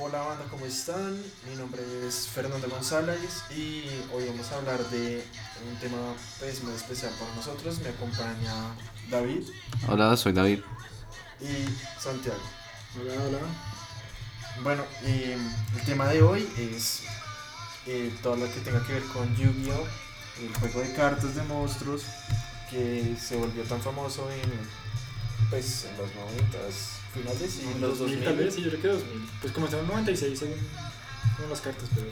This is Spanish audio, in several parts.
Hola banda, ¿cómo están? Mi nombre es Fernando González y hoy vamos a hablar de un tema pues, muy especial para nosotros. Me acompaña David Hola, soy David. y Santiago. Hola, hola. Bueno, eh, el tema de hoy es eh, todo lo que tenga que ver con Yu-Gi-Oh! El juego de cartas de monstruos que se volvió tan famoso en, pues, en los 90 finales y en los 2000. tal vez, sí, yo creo que 2000. Pues comenzó en 96 según, según las cartas, pero...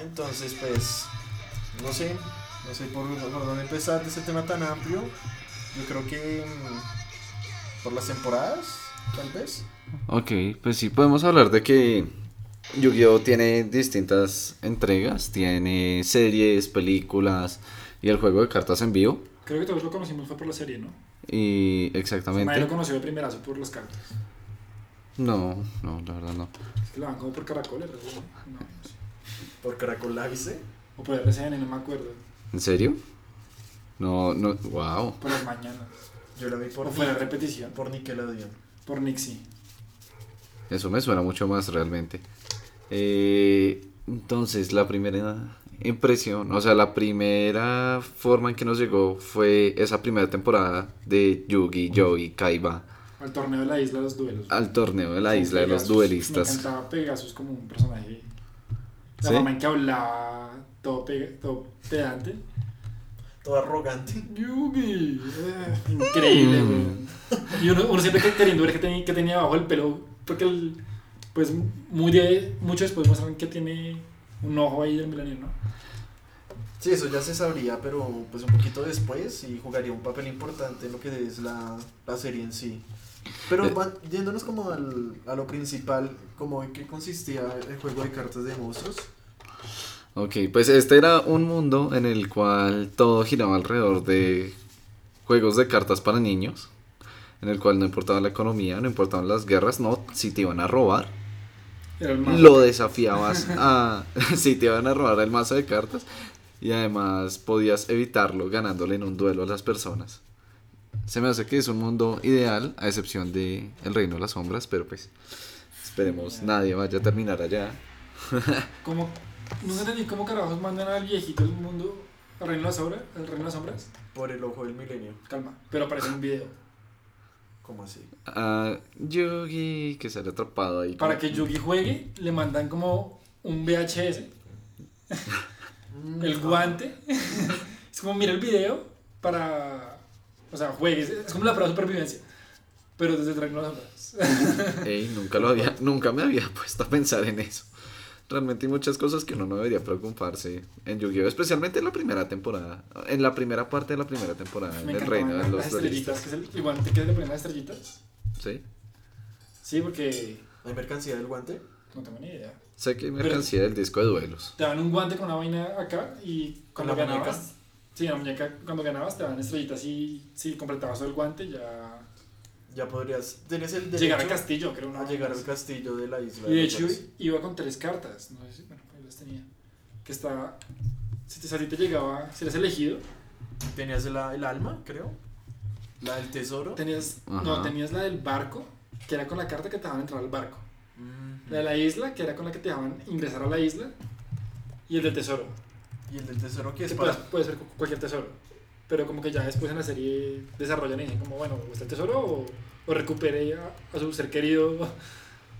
Entonces, pues, no sé, no sé por, por dónde empezar de ese tema tan amplio. Yo creo que mm, por las temporadas, tal vez. Ok, pues sí, podemos hablar de que Yu-Gi-Oh! tiene distintas entregas, tiene series, películas y el juego de cartas en vivo. Creo que todos lo conocimos fue por la serie, ¿no? Y exactamente. lo conoció de primerazo por las cartas. No, no, la verdad no. Es que lo van como por caracoles, ¿no? No, no sé. Por Caracol. O por RCN, no me acuerdo. ¿En serio? No, no, wow. Por las mañanas. Yo la vi por, O fue la repetición. por Nickelodeon. Por Nixie. Eso me suena mucho más realmente. Eh, entonces, la primera impresión, o sea, la primera forma en que nos llegó fue esa primera temporada de Yu-Gi-Oh! y Kaiba Al torneo de la isla de los duelos. al torneo de la isla de los Pegasus. Me duelistas. encantaba Pegasus como un personaje. La ¿Sí? forma en que hablaba, todo, pe- todo pedante. Todo arrogante. Yugi. eh, Increíble, Mm. Y uno, uno siempre que- queriendo ver que tenía, que tenía abajo el pelo, porque el, pues muy de, mucho después muestran que tiene un ojo ahí del milenio, ¿no? Sí, eso ya se sabría, pero pues un poquito después y jugaría un papel importante en lo que es la, la serie en sí. Pero Eh. va- yéndonos como al, a lo principal, como en qué consistía el juego de cartas de monstruos. Ok, pues este era un mundo en el cual todo giraba alrededor de juegos de cartas para niños, en el cual no importaba la economía, no importaban las guerras, no, si te iban a robar, lo desafiabas a si te iban a robar el mazo de cartas y además podías evitarlo ganándole en un duelo a las personas. Se me hace que es un mundo ideal, a excepción de El Reino de las Sombras, pero pues esperemos nadie vaya a terminar allá. Como, no sé entendí cómo carajos mandan al viejito del mundo al reino de las sombras. Al reino de las sombras. Por el ojo del milenio. Calma. Pero aparece un video. ¿Cómo así? A Yugi que sale atrapado ahí. Para como- que Yugi juegue, le mandan como un VHS. el guante. es como mira el video para. O sea, juegues. Es como la prueba de supervivencia. Pero desde el reino de las sombras. Ey, nunca lo había, nunca me había puesto a pensar en eso. Realmente hay muchas cosas que uno no debería preocuparse en Yu-Gi-Oh! Especialmente en la primera temporada. En la primera parte de la primera temporada, en el reino de las los estrellitas. Que es el, el guante que le ponen las estrellitas. Sí. Sí, porque. ¿Hay mercancía del guante? No tengo ni idea. Sé que hay mercancía del disco de duelos. Te dan un guante con una vaina acá y cuando ganabas. muñeca? Sí, la muñeca, cuando ganabas te dan estrellitas y si completabas todo el guante ya. Ya podrías. Tienes el derecho Llegar al castillo, creo. a llegar al castillo de la isla. Y de hecho iba con tres cartas, no sé si, bueno, ahí las tenía. Que estaba, si te, ti te llegaba, si eres elegido, Tenías la, el alma, creo. La del tesoro. tenías, Ajá. no, tenías la del barco, que era con la carta que te dejaban entrar al barco. La de la isla, que era con la que te dejaban ingresar a la isla. Y el del tesoro, Y el del tesoro que es que para. puede, puede ser cu- cualquier tesoro. Pero como que ya después en la serie desarrollan y dicen como, bueno, ¿o está el tesoro o, o recupere a, a su ser querido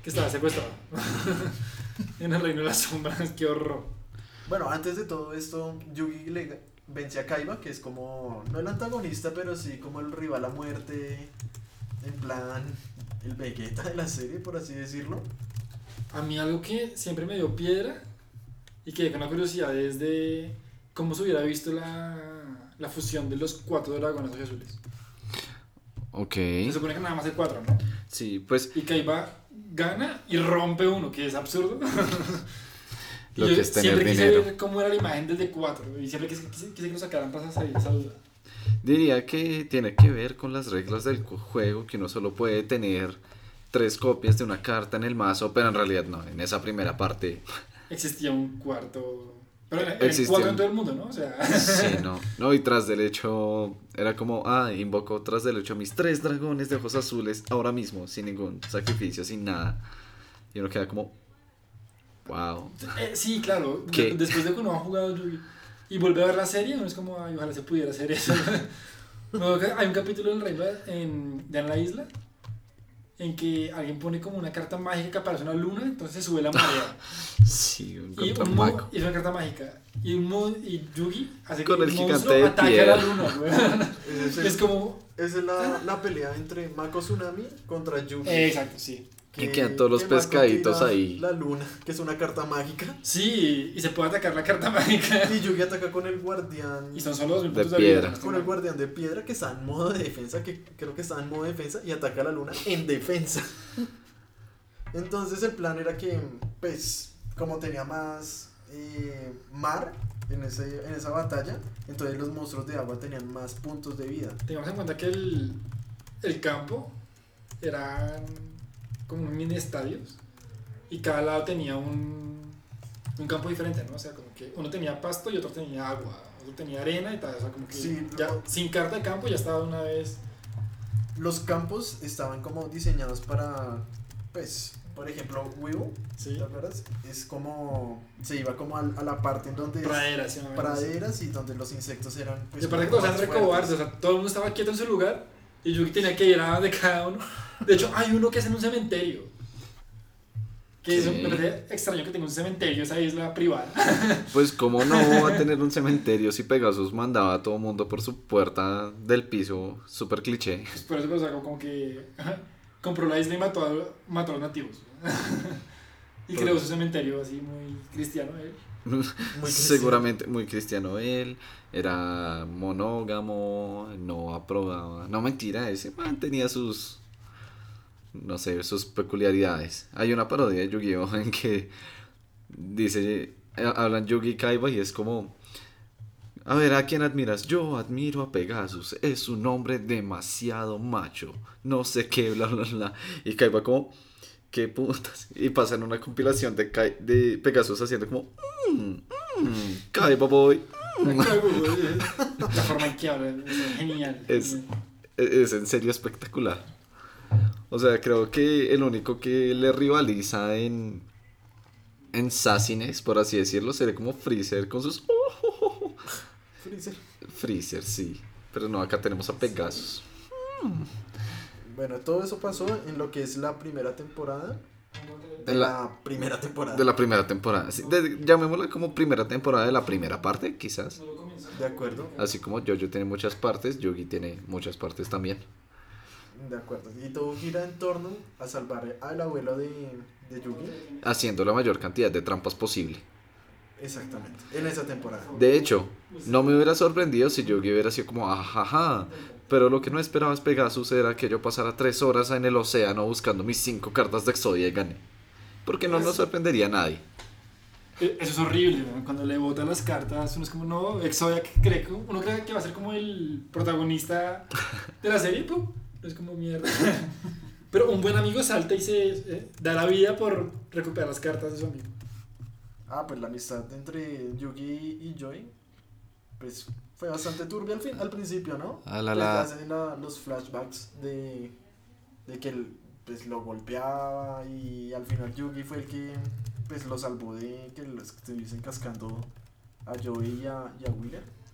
que estaba secuestrado? en el reino de las sombras, qué horror. Bueno, antes de todo esto, Yugi le vence a Kaiba, que es como, no el antagonista, pero sí como el rival a muerte, en plan, el Vegeta de la serie, por así decirlo. A mí algo que siempre me dio piedra y que con la curiosidad es de cómo se hubiera visto la, la fusión de los cuatro dragones azules. Ok. Se supone que nada más hay cuatro, ¿no? Sí, pues Y Kaiba gana y rompe uno, que es absurdo. Lo que es tener siempre quise ver cómo era la imagen desde cuatro y siempre quise, quise- quise que lo sacaran para salir esa duda. Diría que tiene que ver con las reglas del juego, que uno solo puede tener tres copias de una carta en el mazo, pero en realidad no, en esa primera parte Existía un cuarto... Pero era, cuatro en todo el mundo, ¿no? O sea... Sí, no. No, y tras del hecho, era como, ah, invoco tras del hecho mis tres dragones de ojos azules ahora mismo, sin ningún sacrificio, sin nada. Y uno queda como, wow. Eh, sí, claro. ¿Qué? Después de que uno ha jugado Yugi y vuelve a ver la serie, uno es como, ay, ojalá se pudiera hacer eso. Hay un capítulo en el reino en, de en la isla en que alguien pone como una carta mágica que aparece una luna, entonces se sube la marea. Sí, un y, un mago. y es una carta mágica. Y, un y Yugi hace Con que el un gigante monstruo de ataque piedra. a la luna, el- Es como. esa es la, la pelea entre Mako Tsunami contra Yugi. eh, exacto, sí. Y quedan todos los que pescaditos ahí. La luna, que es una carta mágica. Sí, y se puede atacar la carta mágica. Y Yugi ataca con el guardián. Y son solo dos mil De puntos de vida. piedra. Con el guardián de piedra que está en modo de defensa, que creo que está en modo de defensa, y ataca a la luna en defensa. Entonces el plan era que, pues, como tenía más eh, mar en, ese, en esa batalla, entonces los monstruos de agua tenían más puntos de vida. Tengamos en cuenta que el, el campo eran como mini estadios y cada lado tenía un, un campo diferente, ¿no? O sea, como que uno tenía pasto y otro tenía agua, otro tenía arena y tal. O sea, como que Sí, ya, no. sin carta de campo ya estaba una vez. Los campos estaban como diseñados para, pues, por ejemplo, Wibu, Sí, ¿te acuerdas? Es como, se iba como al- a, la parte en donde es praderas, vez. praderas y donde los insectos eran, pues, Y aparte que todos eran más recobardes, o sea, todo el mundo estaba quieto en su lugar y Yugi tenía que ir a de cada uno. De hecho, hay uno que es en un cementerio. Que Sí. me parece extraño que tenga un cementerio, esa isla privada. Pues cómo no va a tener un cementerio si Pegasus mandaba a todo mundo por su puerta del piso, súper cliché. Pues por eso pues, como que compró la isla y mató a, mató a los nativos. y creó su cementerio así muy cristiano. ¿eh? Muy. Seguramente muy cristiano él, era monógamo, no aprobaba. No mentira, ese man tenía sus no sé, sus peculiaridades. Hay una parodia de Yu-Gi-Oh en que dice eh, hablan Yugi y Kaiba y es como a ver, ¿a quién admiras? Yo admiro a Pegasus. Es un hombre demasiado macho. No sé qué, bla, bla, bla. Y Kaiba como, ¿qué putas? Y pasan una compilación de, Kai- de Pegasus haciendo como, mmm, mmm, Kaiba boy. La forma en que habla es genial. Es- E- Es en serio espectacular. O sea, creo que el único que le rivaliza en, en sassiness, por así decirlo, sería como Freezer con sus... Freezer. Freezer, sí. Pero no, acá tenemos a Pegasus. Bueno, todo eso pasó en lo que es la primera temporada. De la, la- primera temporada. De la primera temporada. Sí, de- llamémosla como primera temporada de la primera parte, quizás. De acuerdo, Así como Jojo tiene muchas partes, Yugi tiene muchas partes también. de acuerdo. Y todo gira en torno a salvar al abuelo de, de Yugi. Haciendo la mayor cantidad de trampas posible. Exactamente, en esa temporada. De hecho, no me hubiera sorprendido si Yugi hubiera sido como ajaja. Pero lo que no esperabas Pegasus era que yo pasara tres horas en el océano buscando mis cinco cartas de Exodia y gané. Porque no nos sorprendería a nadie. Eh, Eso es horrible, ¿no? cuando le botan las cartas, uno es como, no, Exodia, cree que uno cree que va a ser como el protagonista de la serie, ¡pum! es como mierda. Pero un buen amigo salta y se eh, da la vida por recuperar las cartas de su amigo. Ah, pues la amistad entre Yugi y Joy, pues fue bastante turbia al, fin, al principio, ¿no? Ah, la, Pues, la. hacen la- los flashbacks de, de que él, pues, lo golpeaba y al final Yugi fue el que pues, lo salvó de que lo estuviesen cascando a Joey y a, y a.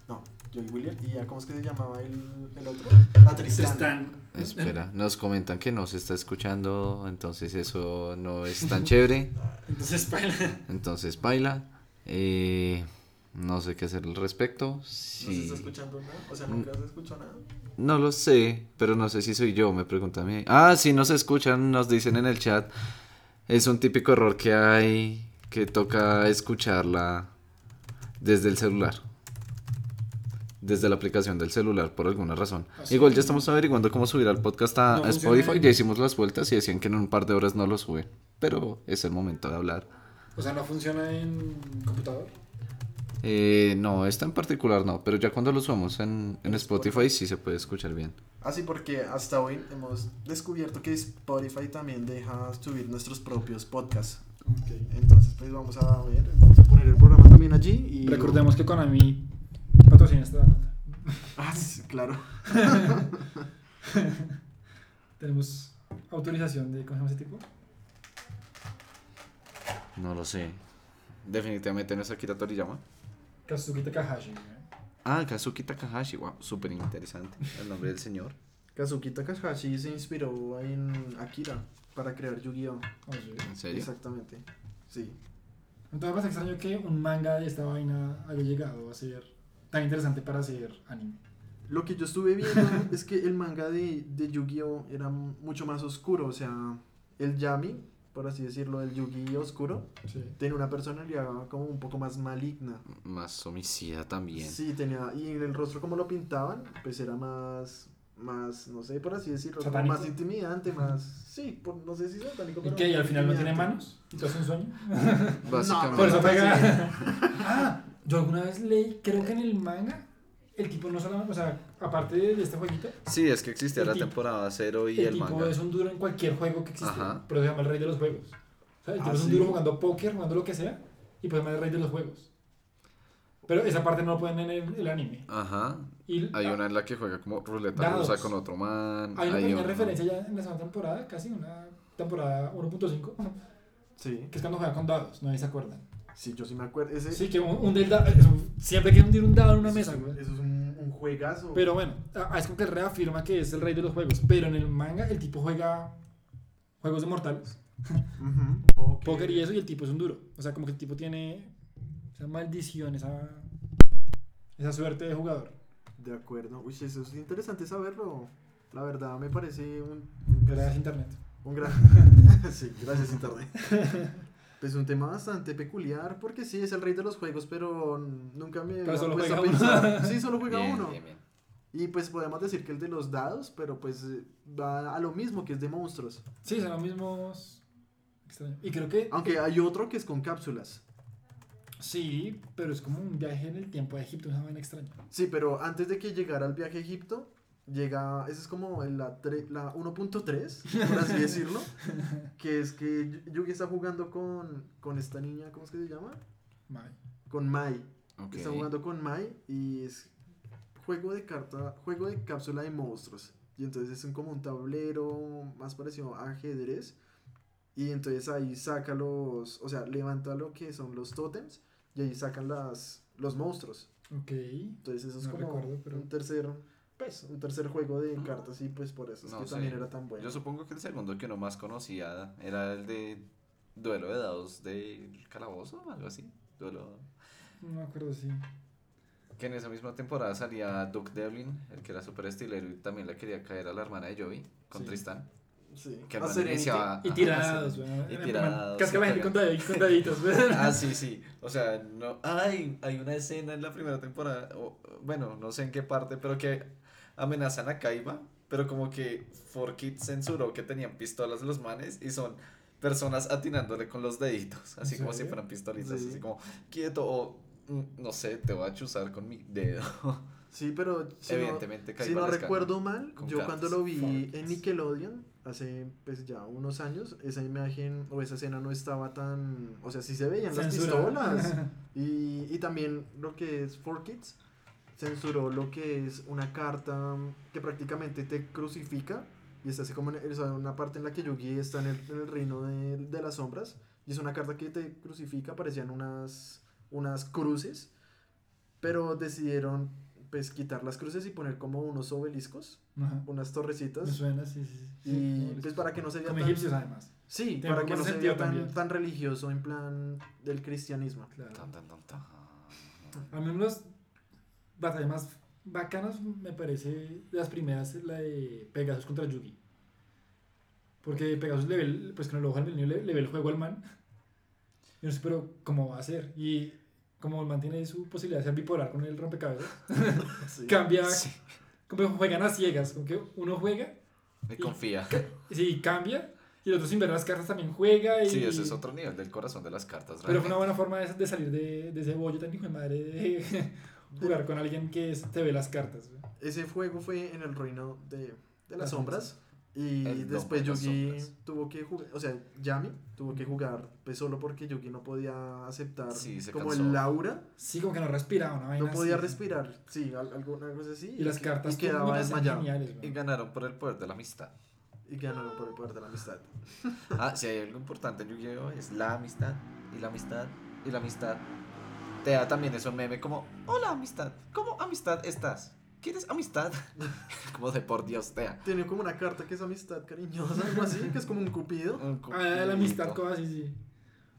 No, Joey William. ¿Y a cómo es que se llamaba el, el otro? A Tristán. Están. Espera, nos comentan que no se está escuchando, entonces eso no es tan chévere. Entonces, para Entonces, baila. Eh, no sé qué hacer al respecto. ¿No se está escuchando nada? O sea, nunca se escuchó nada. No lo sé, pero no sé si soy yo, me pregunta a mí. Ah, sí, nos escuchan, nos dicen en el chat. Es un típico error que hay, que toca escucharla desde el celular. Desde la aplicación del celular, por alguna razón. ¿Ah? Igual ya estamos averiguando cómo subir al podcast a, No Spotify. Ya hicimos las vueltas y decían que en un par de horas no lo suben. Pero es el momento de hablar. O sea, no funciona en computador. Eh, no, esta en particular no, pero ya cuando lo subamos en, en En Spotify sí se puede escuchar bien. Ah, sí, porque hasta hoy hemos descubierto que Spotify también deja subir nuestros propios podcasts. Entonces, pues vamos a ver, vamos a poner el programa también allí. Y Recordemos que Konami patrocina esta nota. Ah, sí, claro. Tenemos autorización de. ¿Cómo se llama ese tipo? No lo sé. Definitivamente no es Akira Toriyama. Kazuki Takahashi. Ah, Kazuki Takahashi. Wow, súper interesante. El nombre del señor. Kazuki Takahashi se inspiró en Akira para crear Yu-Gi-Oh! Oh, sí. ¿En serio? Exactamente. Sí. Entonces me extraño que un manga de esta vaina haya llegado a ser tan interesante para hacer anime. Lo que yo estuve viendo es que el manga de, de Yu-Gi-Oh! era mucho más oscuro. O sea, el Yami, por así decirlo, el Yu-Gi oscuro, Sí. tenía una personalidad como un poco más maligna. Más homicida también. Sí, tenía. Y en el rostro, como lo pintaban, pues era más. Más, no sé, por así decirlo, más intimidante, más. Sí, por- no sé si satánico, ¿Y pero. qué? ¿Y al final no tiene manos? ¿Y un sueño? Básicamente. Por eso no, pega. ah, yo alguna vez leí, creo que en el manga, el tipo no solamente, o sea, aparte de este jueguito, Sí, es que existía la tipo- temporada 0 y el, el, tipo manga. es un duro en cualquier juego que existe. Ajá. Pero se llama el rey de los juegos. O sea, el tipo Ah, es un ¿sí? duro jugando póker, jugando lo que sea, y pues se llama el rey de los juegos. Pero esa parte no lo ponen en el, el anime. Ajá. Y Hay ah, una en la que juega como ruleta Dados. rusa con otro man. hay una pequeña uno- referencia ya en la segunda temporada, casi una temporada 1.5, Sí, que es cuando juega con dados, si se acuerdan. sí, yo sí me acuerdo. Ese, Sí, que hunde el dado, eso, siempre que hundir un dado en una eso mesa, es un- güey. Eso es un, un juegazo. Pero bueno, es como que reafirma que es el rey de los juegos. Pero en el manga el tipo juega juegos de mortales, póker y eso, y el tipo es un duro. O sea, como que el tipo tiene esa maldición, esa, esa suerte de jugador. De acuerdo. Uy, eso es interesante saberlo. La verdad, me parece un. Gracias a internet. Un gran. sí, gracias, Internet. Pues un tema bastante peculiar, porque sí, es el rey de los juegos, pero nunca me. Pero solo a juega uno. pensar. Sí, solo juega Bien, uno. bien, bien. Y pues podemos decir que el de los dados, pero pues eh, va a lo mismo que es de monstruos. Sí, son los mismos. Extraño. Y creo que Aunque hay otro que es con cápsulas. sí, pero es como un viaje en el tiempo a Egipto, una vaina extraña. Sí, pero antes de que llegara al viaje a Egipto, llega. Esa es como el- la, la 1.3, por así decirlo. que es que Yugi está jugando con, con esta niña, ¿cómo es que se llama? Mae. Con Mai. Está jugando con Mai y es juego de carta, juego de cápsula de monstruos. Y entonces es un, como un tablero más parecido a ajedrez. Y entonces ahí saca los, o sea, levanta lo que son los tótems y ahí sacan las, los monstruos. Ok. Entonces eso es No como recuerdo, pero- un tercer, pues, un tercer juego de cartas y pues por eso es No que sé. también era tan bueno. Yo supongo que el segundo que uno más conocía era el de duelo de dados del calabozo o algo así. Duelo. No me acuerdo, sí. Que en esa misma temporada salía Duke Devlin, el que era súper estilero y también le quería caer a la hermana de Joey con Sí. Tristán. Sí. Que Serenity. iniciaba- Y ajá, tirados, sí. weón. Y tirados, Casca la sí, gente con daditos. Ah, sí, sí. O sea, no. Ay, hay una escena en la primera temporada. o, bueno, no sé en qué parte, pero que amenazan a Kaiba. Pero como que 4Kids censuró que tenían pistolas los manes y son personas atinándole con los deditos. Así ¿En como si fueran pistolitas. Sí. Así como, quieto o. mm, No sé, te voy a chuzar con mi dedo. Sí, pero si Evidentemente, no, si no recuerdo mal, yo cartas. cuando lo vi en Nickelodeon, hace pues ya unos años, esa imagen o esa escena no estaba tan... O sea, sí se veían las pistolas. Y, y también lo que es 4Kids censuró lo que es una carta que prácticamente te crucifica. Y está así como en, una parte en la que Yugi está en el, en el reino de, de las sombras. Y es una carta que te crucifica, parecían unas, unas cruces. Pero decidieron pues quitar las cruces y poner como unos obeliscos, Ajá. unas Me torrecitas. suena, sí, sí. sí. Y pues para que no se vea Como tan, egipcios, además. sí, para que no se vea tan, religioso en plan del cristianismo. Claro. Tan, tan, tan, tan. A mí batallas más bacanas me parece las primeras la de Pegasus contra Yugi. Porque Pegasus le ve, el- pues con el ojo al menú le, le ve el juego al man. Y no sé, pero ¿cómo va a ser? Y como el man tiene su posibilidad de ser bipolar con el rompecabezas, Sí. cambia, Sí. como juegan a ciegas, como que uno juega, Me confía. sí, cambia, y el otro sin ver las cartas también juega. Y, Sí, ese es otro nivel del corazón de las cartas. Pero fue una realmente. buena forma de, de salir de, de ese bollo tan hijo de madre de jugar con alguien que te ve las cartas. güey. Ese juego fue en el reino de, de las Las sombras. Y El después de las Yugi tuvo que jugar, o sea, Yami tuvo que jugar pues solo porque Yugi no podía aceptar Sí, como cansó. el aura, Sí, como que no respiraba una vaina no podía así. respirar, sí, al- alguna cosa así. Y las que- cartas y quedaba desmayado. geniales, Y ganaron por el poder de la amistad. Y ganaron por el poder de la amistad. Ah, si hay algo importante en Yu-Gi-Oh! es la amistad. y la amistad y la amistad. Tea también es un meme como, hola amistad, ¿cómo amistad estás? ¿Quieres amistad? como de por Dios, Tea. Tiene como una carta que es amistad cariñosa, algo así, que es como un cupido. Un Ah, la amistad, cosas así, sí.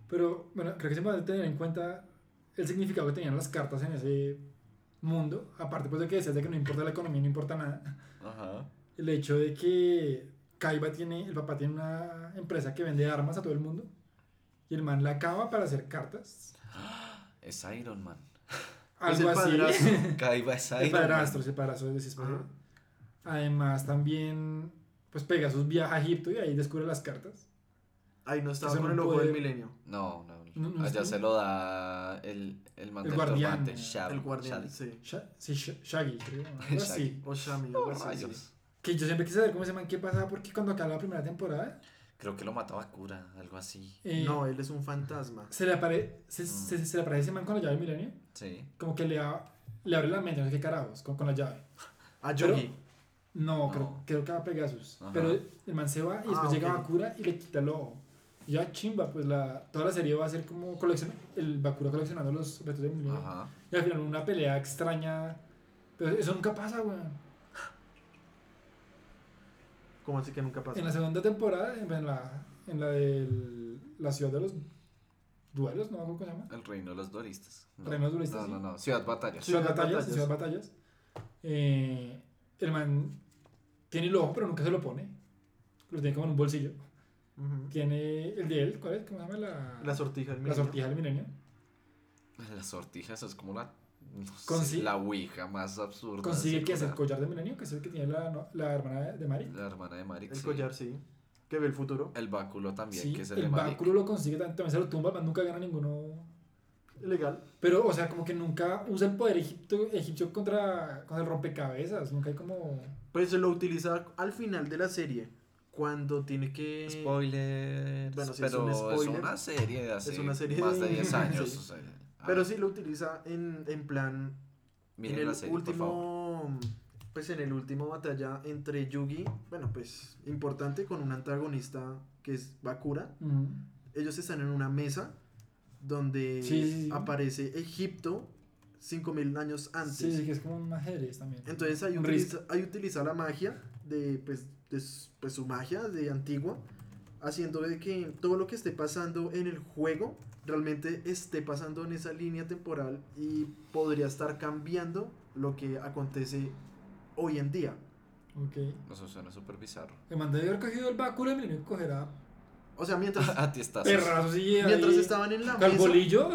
Pero, bueno, creo que se a tener en cuenta el significado que tenían las cartas en ese mundo. Aparte, pues de que decías de que no importa la economía, no importa nada. Ajá. El hecho de que Kaiba tiene, el papá tiene una empresa que vende armas a todo el mundo. Y el man la acaba para hacer cartas. Es Iron Man. Es Algo el así. padrastro. Caiba es Iron el padrastro, Man. ese padrastro de ese Ajá. Además, también, pues Pegasus viaja a Egipto y ahí descubre las cartas. Ahí no estaba con no el ojo del milenio. No, no. No, no Allá se lo da el, el man El guardián, Shab- el guardián, sí. Sí, Sha- Shaggy, creo. Shaggy. O Shami, Oh, sí. Que yo siempre quise saber cómo ese man qué pasaba porque cuando acaba la primera temporada Creo que lo mataba Cura, algo así. eh, No, él es un fantasma. se, le apare se, Mm. se, se le aparece ese man con la llave del milenio Sí. como que le, a- le abre la mente, no sé qué carajos, con, con la llave. A Pero- Yugi. No, No. Creo, creo que va a Pegasus. Ajá. Pero el man se va y después Ah, llega ok. Bakura y le quita el ojo. Y ya chimba, pues la, toda la serie va a ser como coleccion el Bakura coleccionando los objetos del milenio. Ajá. Y al final una pelea extraña. Pero eso nunca pasa, weón. ¿Cómo así que nunca pasa? En la segunda temporada, en la, en la de la ciudad de los duelos, no me acuerdo cómo se llama. El reino de los duelistas. No. Reino de los duelistas, No, sí. no, no. Ciudad Batallas. Ciudad Ciudad Batallas, Batallas. Ciudad Batallas. Eh, el man tiene el ojo, pero nunca se lo pone. Lo tiene como en un bolsillo. Ujú. Tiene el de él, ¿cuál es? ¿Cómo se llama? La, La sortija del la milenio. sortija del milenio. Las sortijas es como la. No sé, Consi- la ouija más absurda. Consigue que es el collar del milenio, que es el que tiene la, no- la hermana de Mari. La hermana de Marik. El sí. collar, sí. Que ve el futuro. El báculo también, Sí, que es el, el de Marik. báculo lo consigue, también, también se lo tumba, man nunca gana ninguno. Legal. Pero, o sea, como que nunca usa el poder egipto, egipcio contra, contra el rompecabezas. Nunca hay como. Pues se lo utiliza al final de la serie. Cuando tiene que. Spoilers. Bueno, sí, es pero un es spoiler. una serie de hace Es una serie más de- de 10 años. Sí. o sea, Pero sí lo utiliza en, en plan. miren en el la serie, por favor. último. Pues en el último batalla entre Yugi. Bueno, pues importante con un antagonista que es Bakura. mm, Ellos están en una mesa donde Sí, sí, sí. aparece Egipto 5000 años antes. Sí, sí, que es como un ajedrez también. Entonces ahí Un utiliza, ahí utiliza la magia de, pues, de su, pues, su magia de antigua, haciendo de que todo lo que esté pasando en el juego realmente esté pasando en esa línea temporal y podría estar cambiando lo que acontece hoy en día. Ok. Eso suena súper bizarro. El man debe haber cogido el báculo y el milenio cogerá O sea, mientras, A ti estás. perrazos y mientras ahí- estaban en la ¿Cuál mesa, bolillo?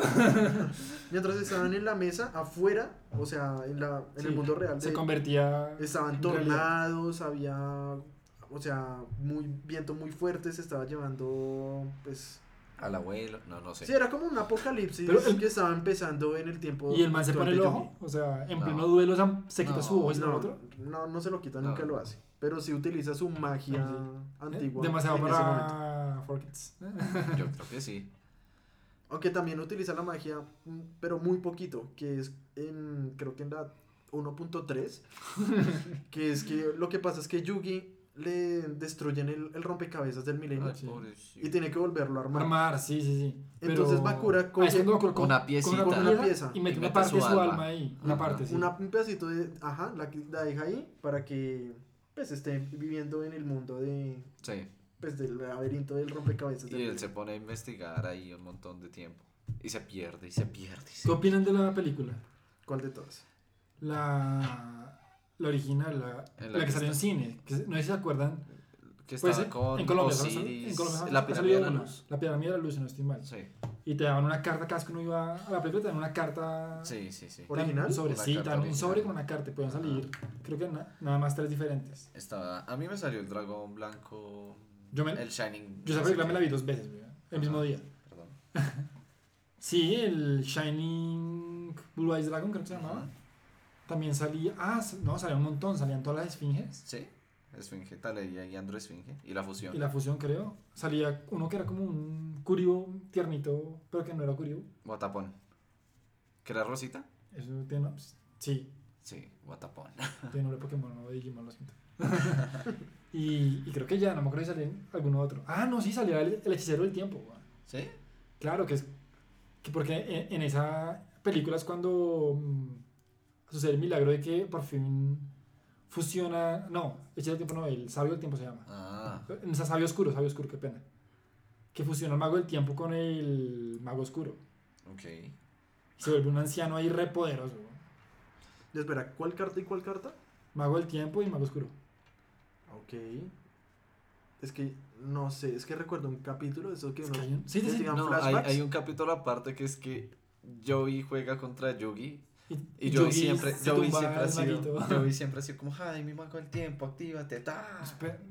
mientras estaban en la mesa afuera, o sea, en, la, en el Sí, mundo real, Se de- convertía. estaban en realidad. tornados, había, o sea, muy viento muy fuerte, se estaba llevando, pues, Al abuelo. No, no sé. Sí, era como un apocalipsis Pero el- que estaba empezando en el tiempo. Y el man se pone el de ojo. O sea, en No. pleno duelo se- quita No, su ojo y No, otro. no, no se lo quita, No. nunca lo hace. Pero sí utiliza su magia antigua. Eh, Demasiado en ese momento. para For Kids. Yo creo que sí. Aunque también utiliza la magia, mm, pero muy poquito, que es en, creo que en la 1.3, que es que lo que pasa es que Yugi le destruyen el, el rompecabezas del milenio Ay, sí. pobrecito. y tiene que volverlo a armar. Armar, sí, sí, sí. Entonces Bakura coge Ah, es cuando Bakura co- una piecita. Una pieza y mete Y una parte su de su alma. alma ahí. Una Ajá. parte, sí. Una- un pedacito de, ajá, la, la deja ahí para que pues esté viviendo en el mundo de, Sí. pues del laberinto del rompecabezas. del Y él milenio. se pone a investigar ahí un montón de tiempo. Y se pierde, y se pierde. y se- ¿Qué opinan de la película? ¿Cuál de todas? La, la original, la, la, la que que salió en cine. Que, no sé si se acuerdan. Que Pues, estaba con en Colombia. Osiris, en Colombia la pirámide de la luz. La pirámide de la luz, si no estoy mal. Sí, Y te daban una carta cada vez que uno iba a la película, te daban una carta. sí, sí. sí. ¿Original? Un sobre, Una sí, carta te daban un sobre con una carta. y Podían salir, creo que na- nada más tres diferentes. Estaba, a mí me salió el dragón blanco. Yo, me, El Shining. yo esa película me la vi dos veces, el mismo día. Perdón. Sí, el Shining Blue Eyes Dragon, creo que se llamaba. También salía. Ah, no, salía un montón. Salían todas las esfinges. Sí. Esfinge, Taleria y Andro Esfinge. Y la fusión. Y la fusión, creo. Salía uno que era como un Kuribo tiernito, pero que no era Kuribo. Guatapón. ¿Que era Rosita? Eso tiene. pues, Sí, Sí, Guatapón. tiene nombre Pokémon, no de Digimon, lo siento. y, y creo que ya, no me acuerdo si salía alguno otro. Ah, no, sí, salía el, el hechicero del tiempo. ¿Sí? Claro, que es Que porque en, en esa película es cuando mm, sucede el milagro de que por fin fusiona. No, del tiempo no, el sabio del tiempo se llama. Ah, En esa sabio oscuro, sabio oscuro, qué pena. Que fusiona el mago del tiempo con el mago oscuro. ok. Y se vuelve un anciano ahí re poderoso. weón. Espera, ¿cuál carta y cuál carta? Mago del tiempo y mago oscuro. Ok. Es que no sé, es que recuerdo un capítulo de eso que Es uno que hay un- sí, sí, que sí. digan No, hay, hay un capítulo aparte que es que Joey juega contra Yugi. Y, Y Joey Yugi siempre, Joey siempre, ha el sido. Joey siempre ha sido como, ay, mi mago del tiempo, actívate, ta",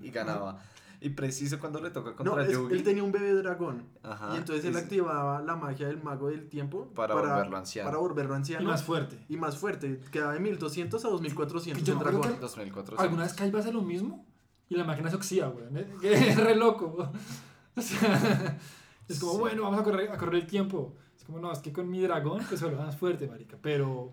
y ganaba. Y preciso cuando le toca No, contra es- Yugi. él tenía un bebé dragón. Ajá, y entonces él es- activaba la magia del mago del tiempo Para volverlo anciano. Para volverlo anciano. Y más fuerte. Y más fuerte. Quedaba de 1200 a 2400 Yo el dragón. que- 2400. ¿Alguna vez Kaiba hace lo mismo? Y la máquina se oxida, güey. Es re loco. O sea, es como, Sí. bueno, vamos a correr, a correr el tiempo. Es como, no, es que con mi dragón, pues se vuelve más fuerte, marica. Pero,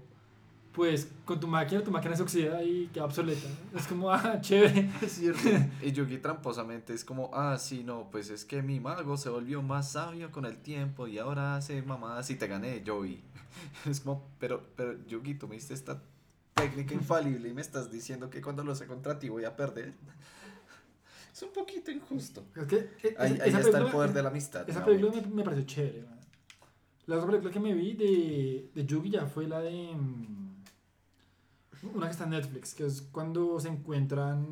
pues, con tu máquina, tu máquina se oxida y queda obsoleta. Es como, ah, chévere. Es cierto. Y Yugi tramposamente es como, ah, sí, no, pues es que mi mago se volvió más sabio con el tiempo y ahora hace mamadas y te gané, Joey. Es como, pero, pero Yugi, tú me diste esta técnica infalible y me estás diciendo que cuando lo sé contra ti voy a perder. Es un poquito injusto. Es que, Ahí, esa- ahí esa está el poder de la amistad. Esa película me, me pareció chévere. man. La otra película que me vi de, de Yugi ya fue la de. mm, Una que está en Netflix, que es cuando se encuentran.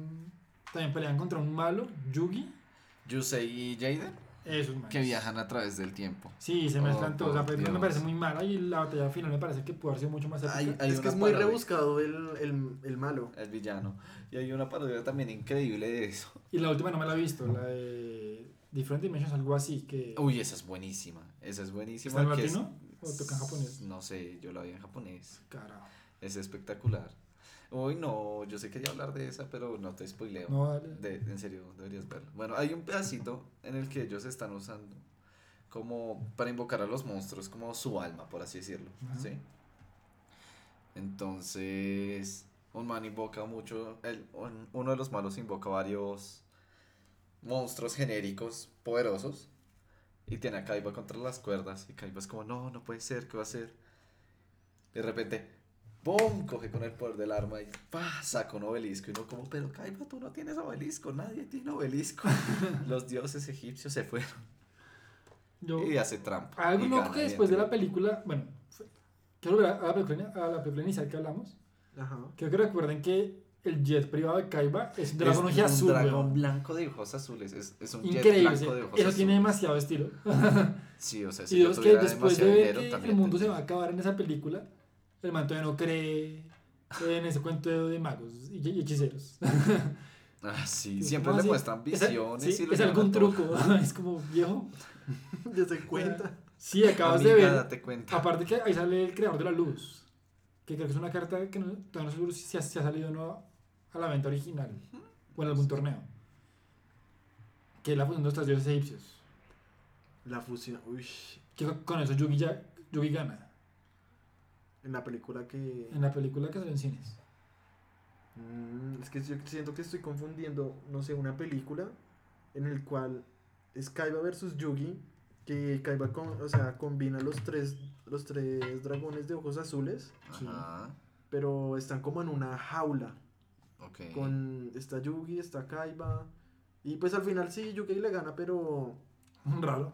También pelean contra un malo, Yugi. Yusei y Jaden, Esos manes. que viajan a través del tiempo. Sí, se Oh, mezclan todos. La película me Dios. parece muy mala y la batalla final me parece que puede haber sido mucho más épica. Hay- hay es que es muy parodia. rebuscado el, el, el malo. El villano. Y hay una parodia también increíble de eso. Y la última no me la he visto, la de Different Dimensions, algo así. que Uy, esa es buenísima. Esa es buenísima. ¿Está en es- latino o toca en japonés? No sé, yo la vi en japonés. Carajo. Es espectacular. Uy, no, yo sé que quería hablar de esa, pero no te spoileo. No, dale. De, en serio, deberías verla. Bueno, hay un pedacito en el que ellos están usando como para invocar a los monstruos, como su alma, por así decirlo. Ajá. ¿Sí? Entonces, un man invoca mucho, el, un- uno de los malos invoca varios monstruos genéricos poderosos y tiene a Kaiba contra las cuerdas y Kaiba es como, no, no puede ser, ¿qué va a hacer? De repente, ¡pum! Coge con el poder del arma y ¡pa! saca un obelisco y uno como, pero Kaiba, tú no tienes obelisco, nadie tiene obelisco. Los dioses egipcios se fueron Yo, y hace trampa. Algo loco que después de la película, bueno, fue- quiero volver a la película, a la película inicial que hablamos. Ajá. Creo que recuerden que el jet privado de Kaiba es un dragón Es un azul, dragón blanco de ojos azules. Es, es un jet Increíble, blanco sí. de ojos eso tiene azules. demasiado estilo. Sí, o sea, y si yo dos que después de ver que el mundo se va a tendría. acabar en esa película, el man todavía no cree en ese cuento de magos y y hechiceros. Ah, sí, Es siempre le así, muestran es- visiones sí, y es algún truco, es como viejo. Ya se cuenta. Sí, acabas Amiga, de ver. date cuenta. Aparte que ahí sale el creador de la luz. Que creo que es una carta que no, todavía no sé si ha, si ha salido o no a la venta original. O en algún torneo. Que es la fusión de los tres dioses egipcios. La fusión. Uy. Que con- con eso Yugi, ya, Yugi gana. En la película que. En la película que salió en cines. Mm, es que yo siento que estoy confundiendo, no sé, una película en el cual es Kaiba versus Yugi, que Kaiba con, o sea, combina los tres, los tres dragones de ojos azules, Ajá. pero están como en una jaula. Ok. Con está Yugi, está Kaiba. Y pues al final sí, Yugi le gana, pero Raro.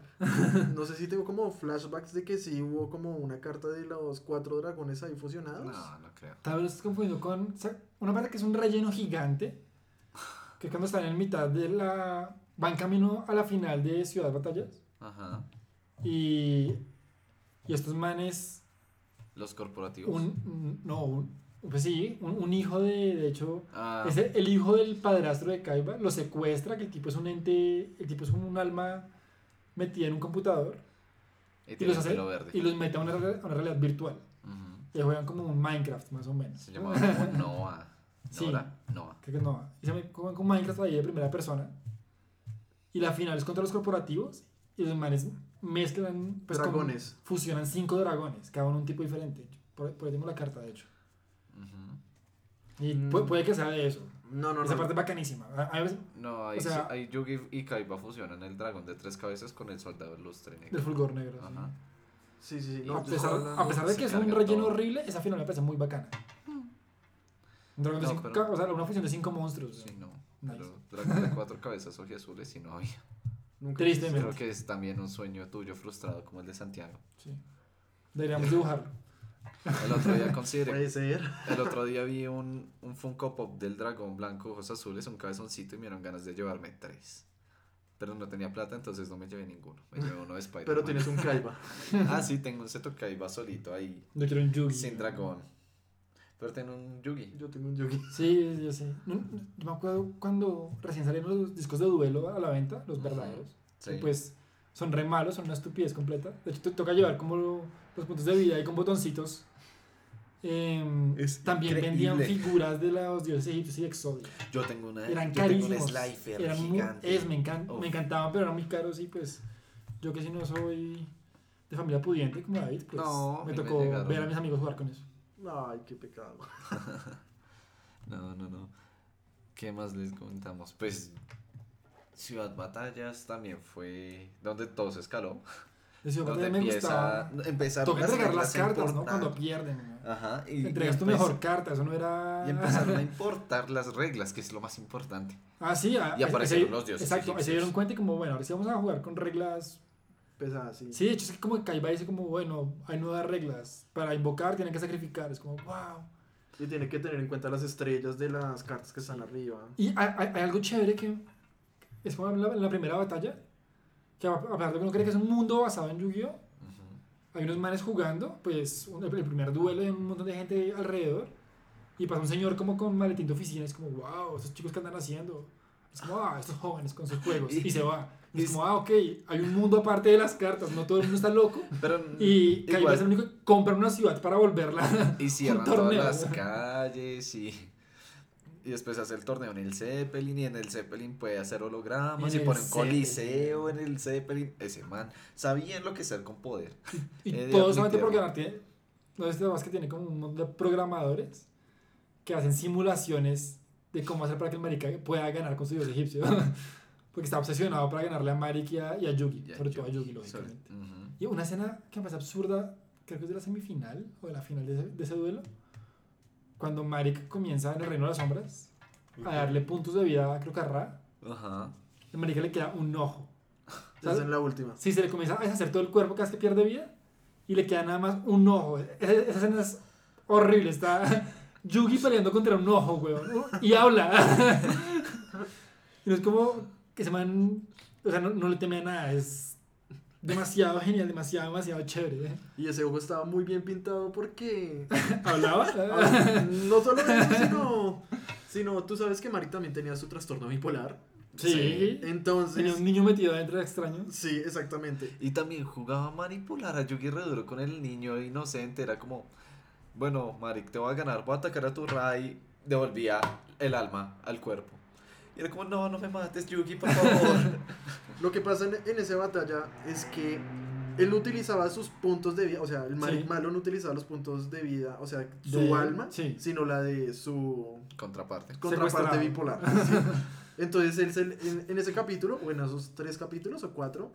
no sé si tengo como flashbacks de que sí hubo como una carta de los cuatro dragones ahí fusionados. No, no creo. Tal vez lo estás confundiendo con o sea, una parte que es un relleno gigante. Que cuando están en mitad de la. Van camino a la final de Ciudad Batallas. Ajá. Y. Y estos manes Los corporativos. un no un, pues sí un, un hijo de de hecho Ah, es el, el hijo del padrastro de Kaiba lo secuestra que el tipo es un ente el tipo es como un alma metida en un computador y los hace y los mete a una, a una realidad virtual Ujú. y juegan como un Minecraft más o menos Se llamaba como Noah. Sí. Noah. creo que no y se juegan con Minecraft ahí de primera persona y la final es contra los corporativos y los manes mezclan pues como- Dragones. fusionan cinco dragones cada uno un tipo diferente por, por ahí tengo la carta de hecho y Mm. puede, puede que sea de eso No, no, Esa no. parte es bacanísima. A- a veces No, ahí, O sea- ahí Yugi y Kaiba fusionan el dragón de tres cabezas con el soldado lustre negro. del fulgor negro. sí. Ajá. Sí, sí, sí. a, pesar, ojalá a pesar de que es un relleno todo. horrible, esa final me parece muy bacana. Un dragón de cinco pero- o sea, una fusión de cinco monstruos. Sí, no. Nice. Pero dragón de cuatro cabezas ojiazules sí no había. Nunca- Tristemente. Creo que es también un sueño tuyo frustrado como el de Santiago. Sí. Deberíamos dibujarlo. El otro día consideré Puede ser. El otro día vi un, un Funko Pop del dragón blanco, ojos azules, un cabezoncito y me dieron ganas de llevarme tres. Pero no tenía plata, entonces no me llevé ninguno. Me llevé uno de Spider-Man. Pero tienes un Kaiba. Ah, sí, tengo un Seto Kaiba solito ahí, Yo quiero un Yugi. sin dragón. Pero tengo un Yugi. Yo tengo un Yugi. Sí, yo sé. No, no, yo me acuerdo cuando recién salieron los discos de duelo a la venta, los verdaderos. Sí. pues son re malos, son una estupidez completa. De hecho, te toca llevar como lo- los puntos de vida y con botoncitos. Es también increíble. vendían figuras de los dioses egipcios y de Exodia. Yo tengo una. Eran yo tengo un carísimos. Eran muy- gigante. es, me, encan- Uf. me encantaban, pero eran muy caros y pues yo que si no soy de familia pudiente como David, pues No, me tocó ver a mis amigos jugar con eso. Ay, qué pecado. No, no, no. ¿Qué más les comentamos? Pues. Ciudad Batallas también fue donde todo se escaló. De Ciudad Donde Batalla me empieza, gustaba. empezaron Toca entregar las cartas, ¿no? Cuando pierden. ¿no? Ajá. Y, Entregas y tu mejor carta, eso no era... Y empezaron a importar las reglas, que es lo más importante. Ah, sí, a- Y aparecieron los dioses Exacto, ahí se egipcios. dieron cuenta y como, bueno, ahora sí vamos a jugar con reglas. Pesada, sí. Sí, de hecho es que como Kaiba dice como, bueno, hay nuevas reglas. Para invocar tienen que sacrificar. Es como, wow. Y tiene que tener en cuenta las estrellas de las cartas que están arriba. Y hay, hay- hay algo chévere que es como en la, en la primera batalla. Que a pesar de que uno cree que es un mundo basado en Yu-Gi-Oh! Hay unos manes jugando, pues un- el primer duelo de un montón de gente alrededor. Y pasa un señor como con maletín de oficina. Es como, wow, estos chicos que andan haciendo. Es como, ah, estos jóvenes con sus juegos. Y- se va. Y es y- como, ah, ok, hay un mundo aparte de las cartas. No todo el mundo está loco. Pero Y igual, es el único que compra una ciudad para volverla. y cierran un todas las calles y, y después hace el torneo en el Zeppelin y en el Zeppelin puede hacer hologramas En y el pone un coliseo en el Zeppelin. Ese man sabía enloquecer con poder. Y de todo solamente por admitirlo. ganar. Tiene, no sé si que tiene como un montón de programadores que hacen simulaciones de cómo hacer para que el marica pueda ganar con su dios egipcio. Porque está obsesionado para ganarle a Marik y a, y a Yugi. Y a sobre todo a Yugi, Yugi, lógicamente. Ujú. Y una escena que me parece absurda, creo que es de la semifinal o de la final de ese, de ese duelo. Cuando Marik comienza en el Reino de las Sombras a darle puntos de vida, creo que a Ra. Ajá. El marica le queda un ojo. Esa es en la última. Sí, se le comienza a deshacer todo el cuerpo cada vez que pierde vida y le queda nada más un ojo. Esa, esa escena es horrible. Está Yugi peleando contra un ojo, weón. Y habla. y no es como que se man. O sea, no, no le teme a nada. Es demasiado genial, demasiado, demasiado chévere. ¿eh? Y ese ojo estaba muy bien pintado porque. ¿Hablaba? Ah, no solo eso, sino. Sino tú sabes que Mari también tenía su trastorno bipolar. sí. Entonces. Tenía un niño metido adentro extraño. Sí, exactamente. Y también jugaba a manipular a Yugi re duro con el niño inocente. Era como, bueno, Marik, te voy a ganar, voy a atacar a tu Rai. Devolvía el alma al cuerpo. Y era como, no, no me mates, Yugi, por favor. Lo que pasa en, en esa batalla es que él no utilizaba sus puntos de vida, o sea, el Sí. malo no utilizaba los puntos de vida, o sea, su De- alma, sí. sino la de su Contraparte. bipolar. sí. Entonces, él, se- en, en ese capítulo, o en esos tres capítulos o cuatro,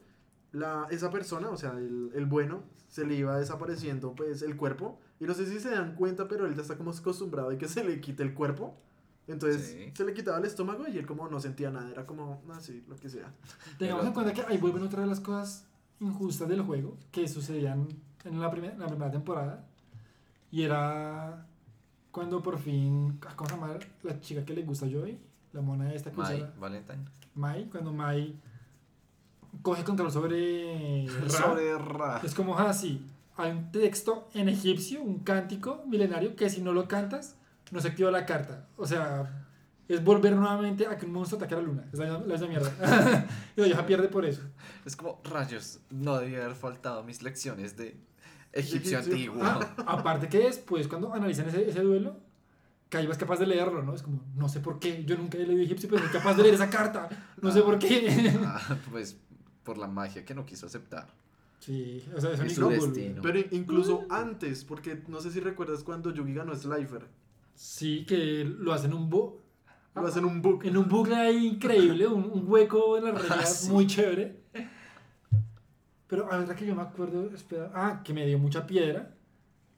la, esa persona, o sea, el, el bueno, se le iba desapareciendo pues el cuerpo. Y no sé si se dan cuenta, pero él ya está como acostumbrado a que se le quite el cuerpo. Entonces Sí. se le quitaba el estómago y él como no sentía nada, era como, ah, sí, lo que sea. Tengamos en cuenta que ahí vuelven otra de las cosas injustas del juego que sucedían en la, primer- la primera temporada. Y era cuando por fin. ¿Cómo se llama la chica que le gusta a Joey? La mona esta que usa Mai, Valentine. Mai. Cuando Mai coge control sobre. Ra. Sobre Ra. Es como así. Hay un texto en egipcio, un cántico milenario que si no lo cantas, no se activa la carta. O sea, es volver nuevamente a que un monstruo ataque a la luna. Es la, la misma mierda. y la vieja pierde por eso. Es como, rayos, no debía haber faltado mis lecciones de egipcio antiguo. Ah, aparte que después, cuando analizan ese, ese duelo, Kaiba es capaz de leerlo, ¿no? Es como, no sé por qué, yo nunca he leído egipcio, pero soy capaz de leer esa carta. No sé por qué. Ah, pues por la magia que no quiso aceptar. sí, o sea, es un su destino. Pero incluso antes, porque no sé si recuerdas cuando Yugi ganó Slifer, Sí, que lo hacen un bo lo hacen un book. en un bucle ahí increíble, un, un hueco en las reglas Ah, sí. muy chévere. Pero a ver, que yo me acuerdo, espera, ah, que me dio mucha piedra.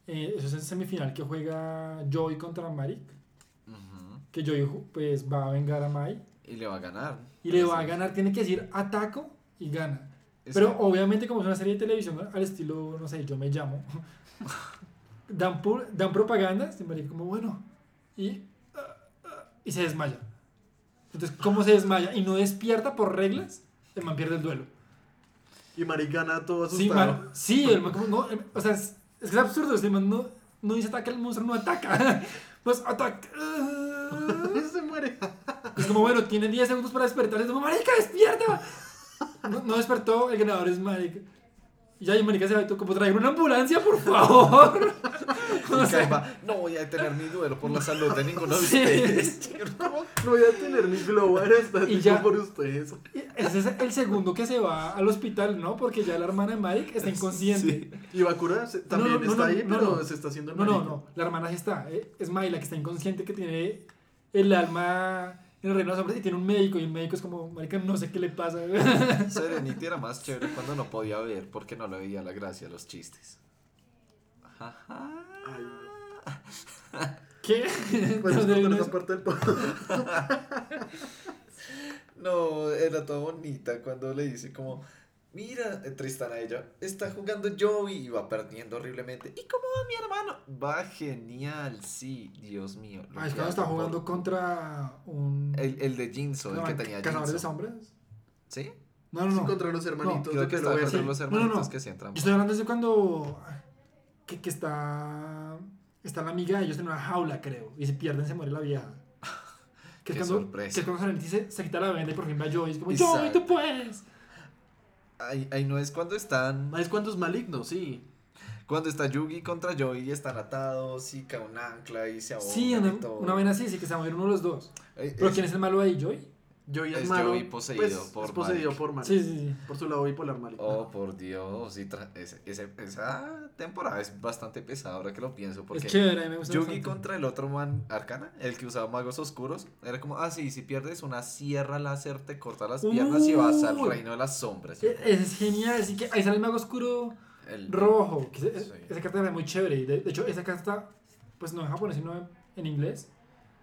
Eh, eso es el semifinal que juega Joey contra Marik. Que Joey ju- pues va a vengar a Mai. Y le va a ganar. Y le va a ganar, tiene que decir ataco y gana. Es Pero que- obviamente como es una serie de televisión al estilo, no sé, yo me llamo, dan, pu- dan propaganda, se me como bueno, y, ah, ah, y se desmaya. Entonces, ¿cómo se desmaya? Y no despierta por reglas, el man pierde el duelo. Y Mari gana todo Sí, asustado. man, sí, el man como, no, el- o sea, es, es que es absurdo, el man no, no dice ataca, el monstruo no ataca. Pues ataca. se muere. Es como, bueno, tiene 10 segundos para despertar. Es como, marica, despierta. No, no despertó, el ganador es marica. Y ya, y marica se va como traer una ambulancia, por favor. Y O sea, Kaiba, no voy a detener mi duelo por la salud de ninguno de Sí. ustedes. No voy a tener mi globo Y ya. por ustedes. ese es el segundo que se va al hospital, ¿no? Porque ya la hermana de Mike está inconsciente. Y Bakura se- también No, no, no, está no, ahí, no, pero no. se está haciendo el No, no, marica. no. La hermana sí está. eh, Es Mai la que está inconsciente, que tiene el alma en el reino de los hombres y tiene un médico. Y el médico es como, marica, no sé qué le pasa. Serenity era más chévere cuando no podía ver porque no le veía la gracia a los chistes. Ajá. Ay, ¿Qué? pues ¿Dónde cortar vino esa eso? parte del. No, era toda bonita cuando le dice como, mira, Tristan a ella, está jugando Joey y va perdiendo horriblemente. ¿Y cómo va mi hermano? Va genial, sí, Dios mío. Ah, es que cuando está hago por- jugando contra un... El, el de Jinso, el no, que tenía ¿Cazadores de Jinso. sombras? ¿Sí? No, no, no. Contra los hermanitos Creo de que contra Sí. los No, no, hermanitos no. que trampa. Yo estoy hablando de cuando... Que, que está... Está la amiga de ellos en una jaula, creo. Y se pierden, se muere la vieja. Que es Qué cuando, sorpresa. que es cuando se, se quita la venda y por fin va Joey. Es como, Exacto. Joey, tú puedes. Ahí, ahí no es cuando están... Ah, Es cuando es maligno, sí. Cuando está Yugi contra Joey y están atados y cae un ancla y se ahogan Sí, y una, todo. una vaina así, sí que se va a morir uno de los dos. Eh, ¿Pero es- quién es el malo ahí, Joey? Joey es, Es malo. Joey poseído pues, por es poseído Malik. por Malik. Sí, sí, sí. Por su lado bipolar Malik. Oh, por Dios. y ese- ese- esa temporada es bastante pesada ahora que lo pienso. Porque Es chévere, me gusta Yugi bastante. contra el otro man Arcana, el que usaba magos oscuros, era como, ah, sí, si pierdes una sierra láser te corta las piernas y vas al reino de las sombras. E- es genial, así que ahí sale el mago oscuro El- rojo. Que ese- Sí. Esa carta es muy chévere. De, de hecho, esa carta, pues no en japonés, sino en inglés,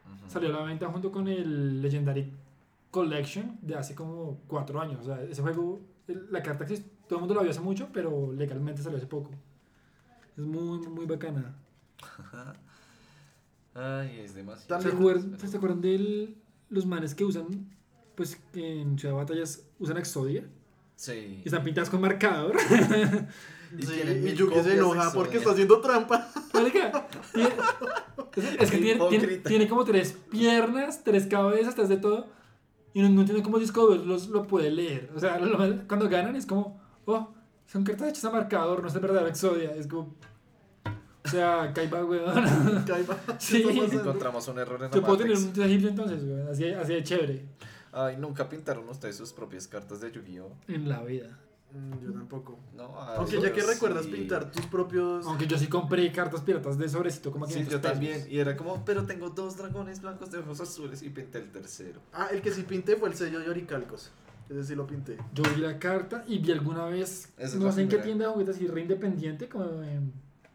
Ujú. salió a la venta junto con el Legendary Collection de hace como cuatro años. O sea, ese juego, la carta existe, todo el mundo la vio hace mucho, pero legalmente salió hace poco. Es muy, muy, muy bacana. Ay, es demasiado. ¿Se acuerdan, ¿se acuerdan de los manes que usan, pues que en Ciudad de Batallas usan Exodia? Sí. Y están pintadas con marcador. Y Sí, y Yugi se enoja porque está haciendo trampa. Marica, tiene- es, que tiene, tiene, tiene como tres piernas, tres cabezas, tres de todo. Y no, no entiendo cómo Discovery los, lo puede leer. O sea, lo- lo- cuando ganan es como, oh, son cartas hechas a marcador, no es el verdadero Exodia. Es como, o sea, Kaiba, weón. Kaiba, ¿qué Sí. Encontramos un error en la Yo puedo tener un egipcio entonces, weón. Así, así de chévere. Ay, nunca pintaron ustedes sus propias cartas de Yu-Gi-Oh. En la vida. Mm, Yo tampoco. No, Aunque ya que sí. recuerdas pintar tus propios. Aunque yo sí compré cartas piratas de sobrecito como Sí, 500 yo pesos. también. Y era como, pero tengo dos dragones blancos de ojos azules y pinté el tercero. Ah, el que sí pinté fue el sello de Oricalcos. Ese sí lo pinté. Yo vi la carta y vi alguna vez, Esa no sé en qué tienda de juguetes así re independiente, como en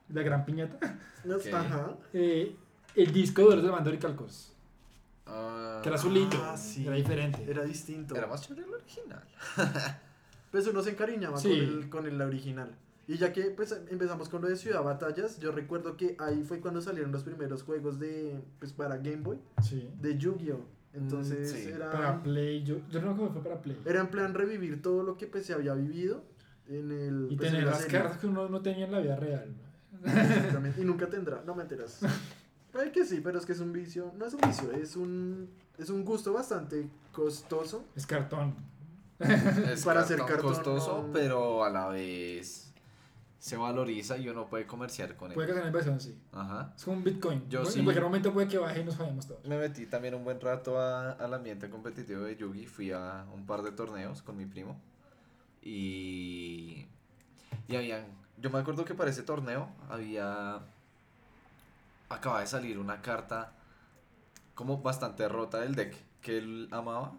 La Gran Piñata, No. Ajá. eh, el disco de oro de Mando y Calcos, Ah, que era azulito, Ah, sí. era diferente. Era distinto. Era más chévere el original. Pues uno se encariñaba Sí. con, el, con el original. Y ya que pues empezamos con lo de Ciudad Batallas, yo recuerdo que ahí fue cuando salieron los primeros juegos de pues para Game Boy Sí. de Yu-Gi-Oh. Entonces Mm, sí. era Para Play, yo, yo no creo que fue para Play. era en plan revivir todo lo que pues se había vivido en el Y pues, en tener la las serie. cartas que uno no tenía en la vida real. Exactamente. Y nunca tendrá, no me enteras. Puede que sí, pero es que es un vicio, no es un vicio, es un es un gusto bastante costoso. Es cartón. Es Para hacer cartón, costoso, no. pero a la vez se valoriza y uno puede comerciar con él. Puede que sea una inversión, sí. Ajá. Es como un Bitcoin. Yo en sí. cualquier momento puede que baje y nos fallemos todos. Me metí también un buen rato a- al ambiente competitivo de Yugi. Fui a un par de torneos con mi primo. Y. Y habían. Yo me acuerdo que para ese torneo había. Acaba de salir una carta como bastante rota del deck que él amaba.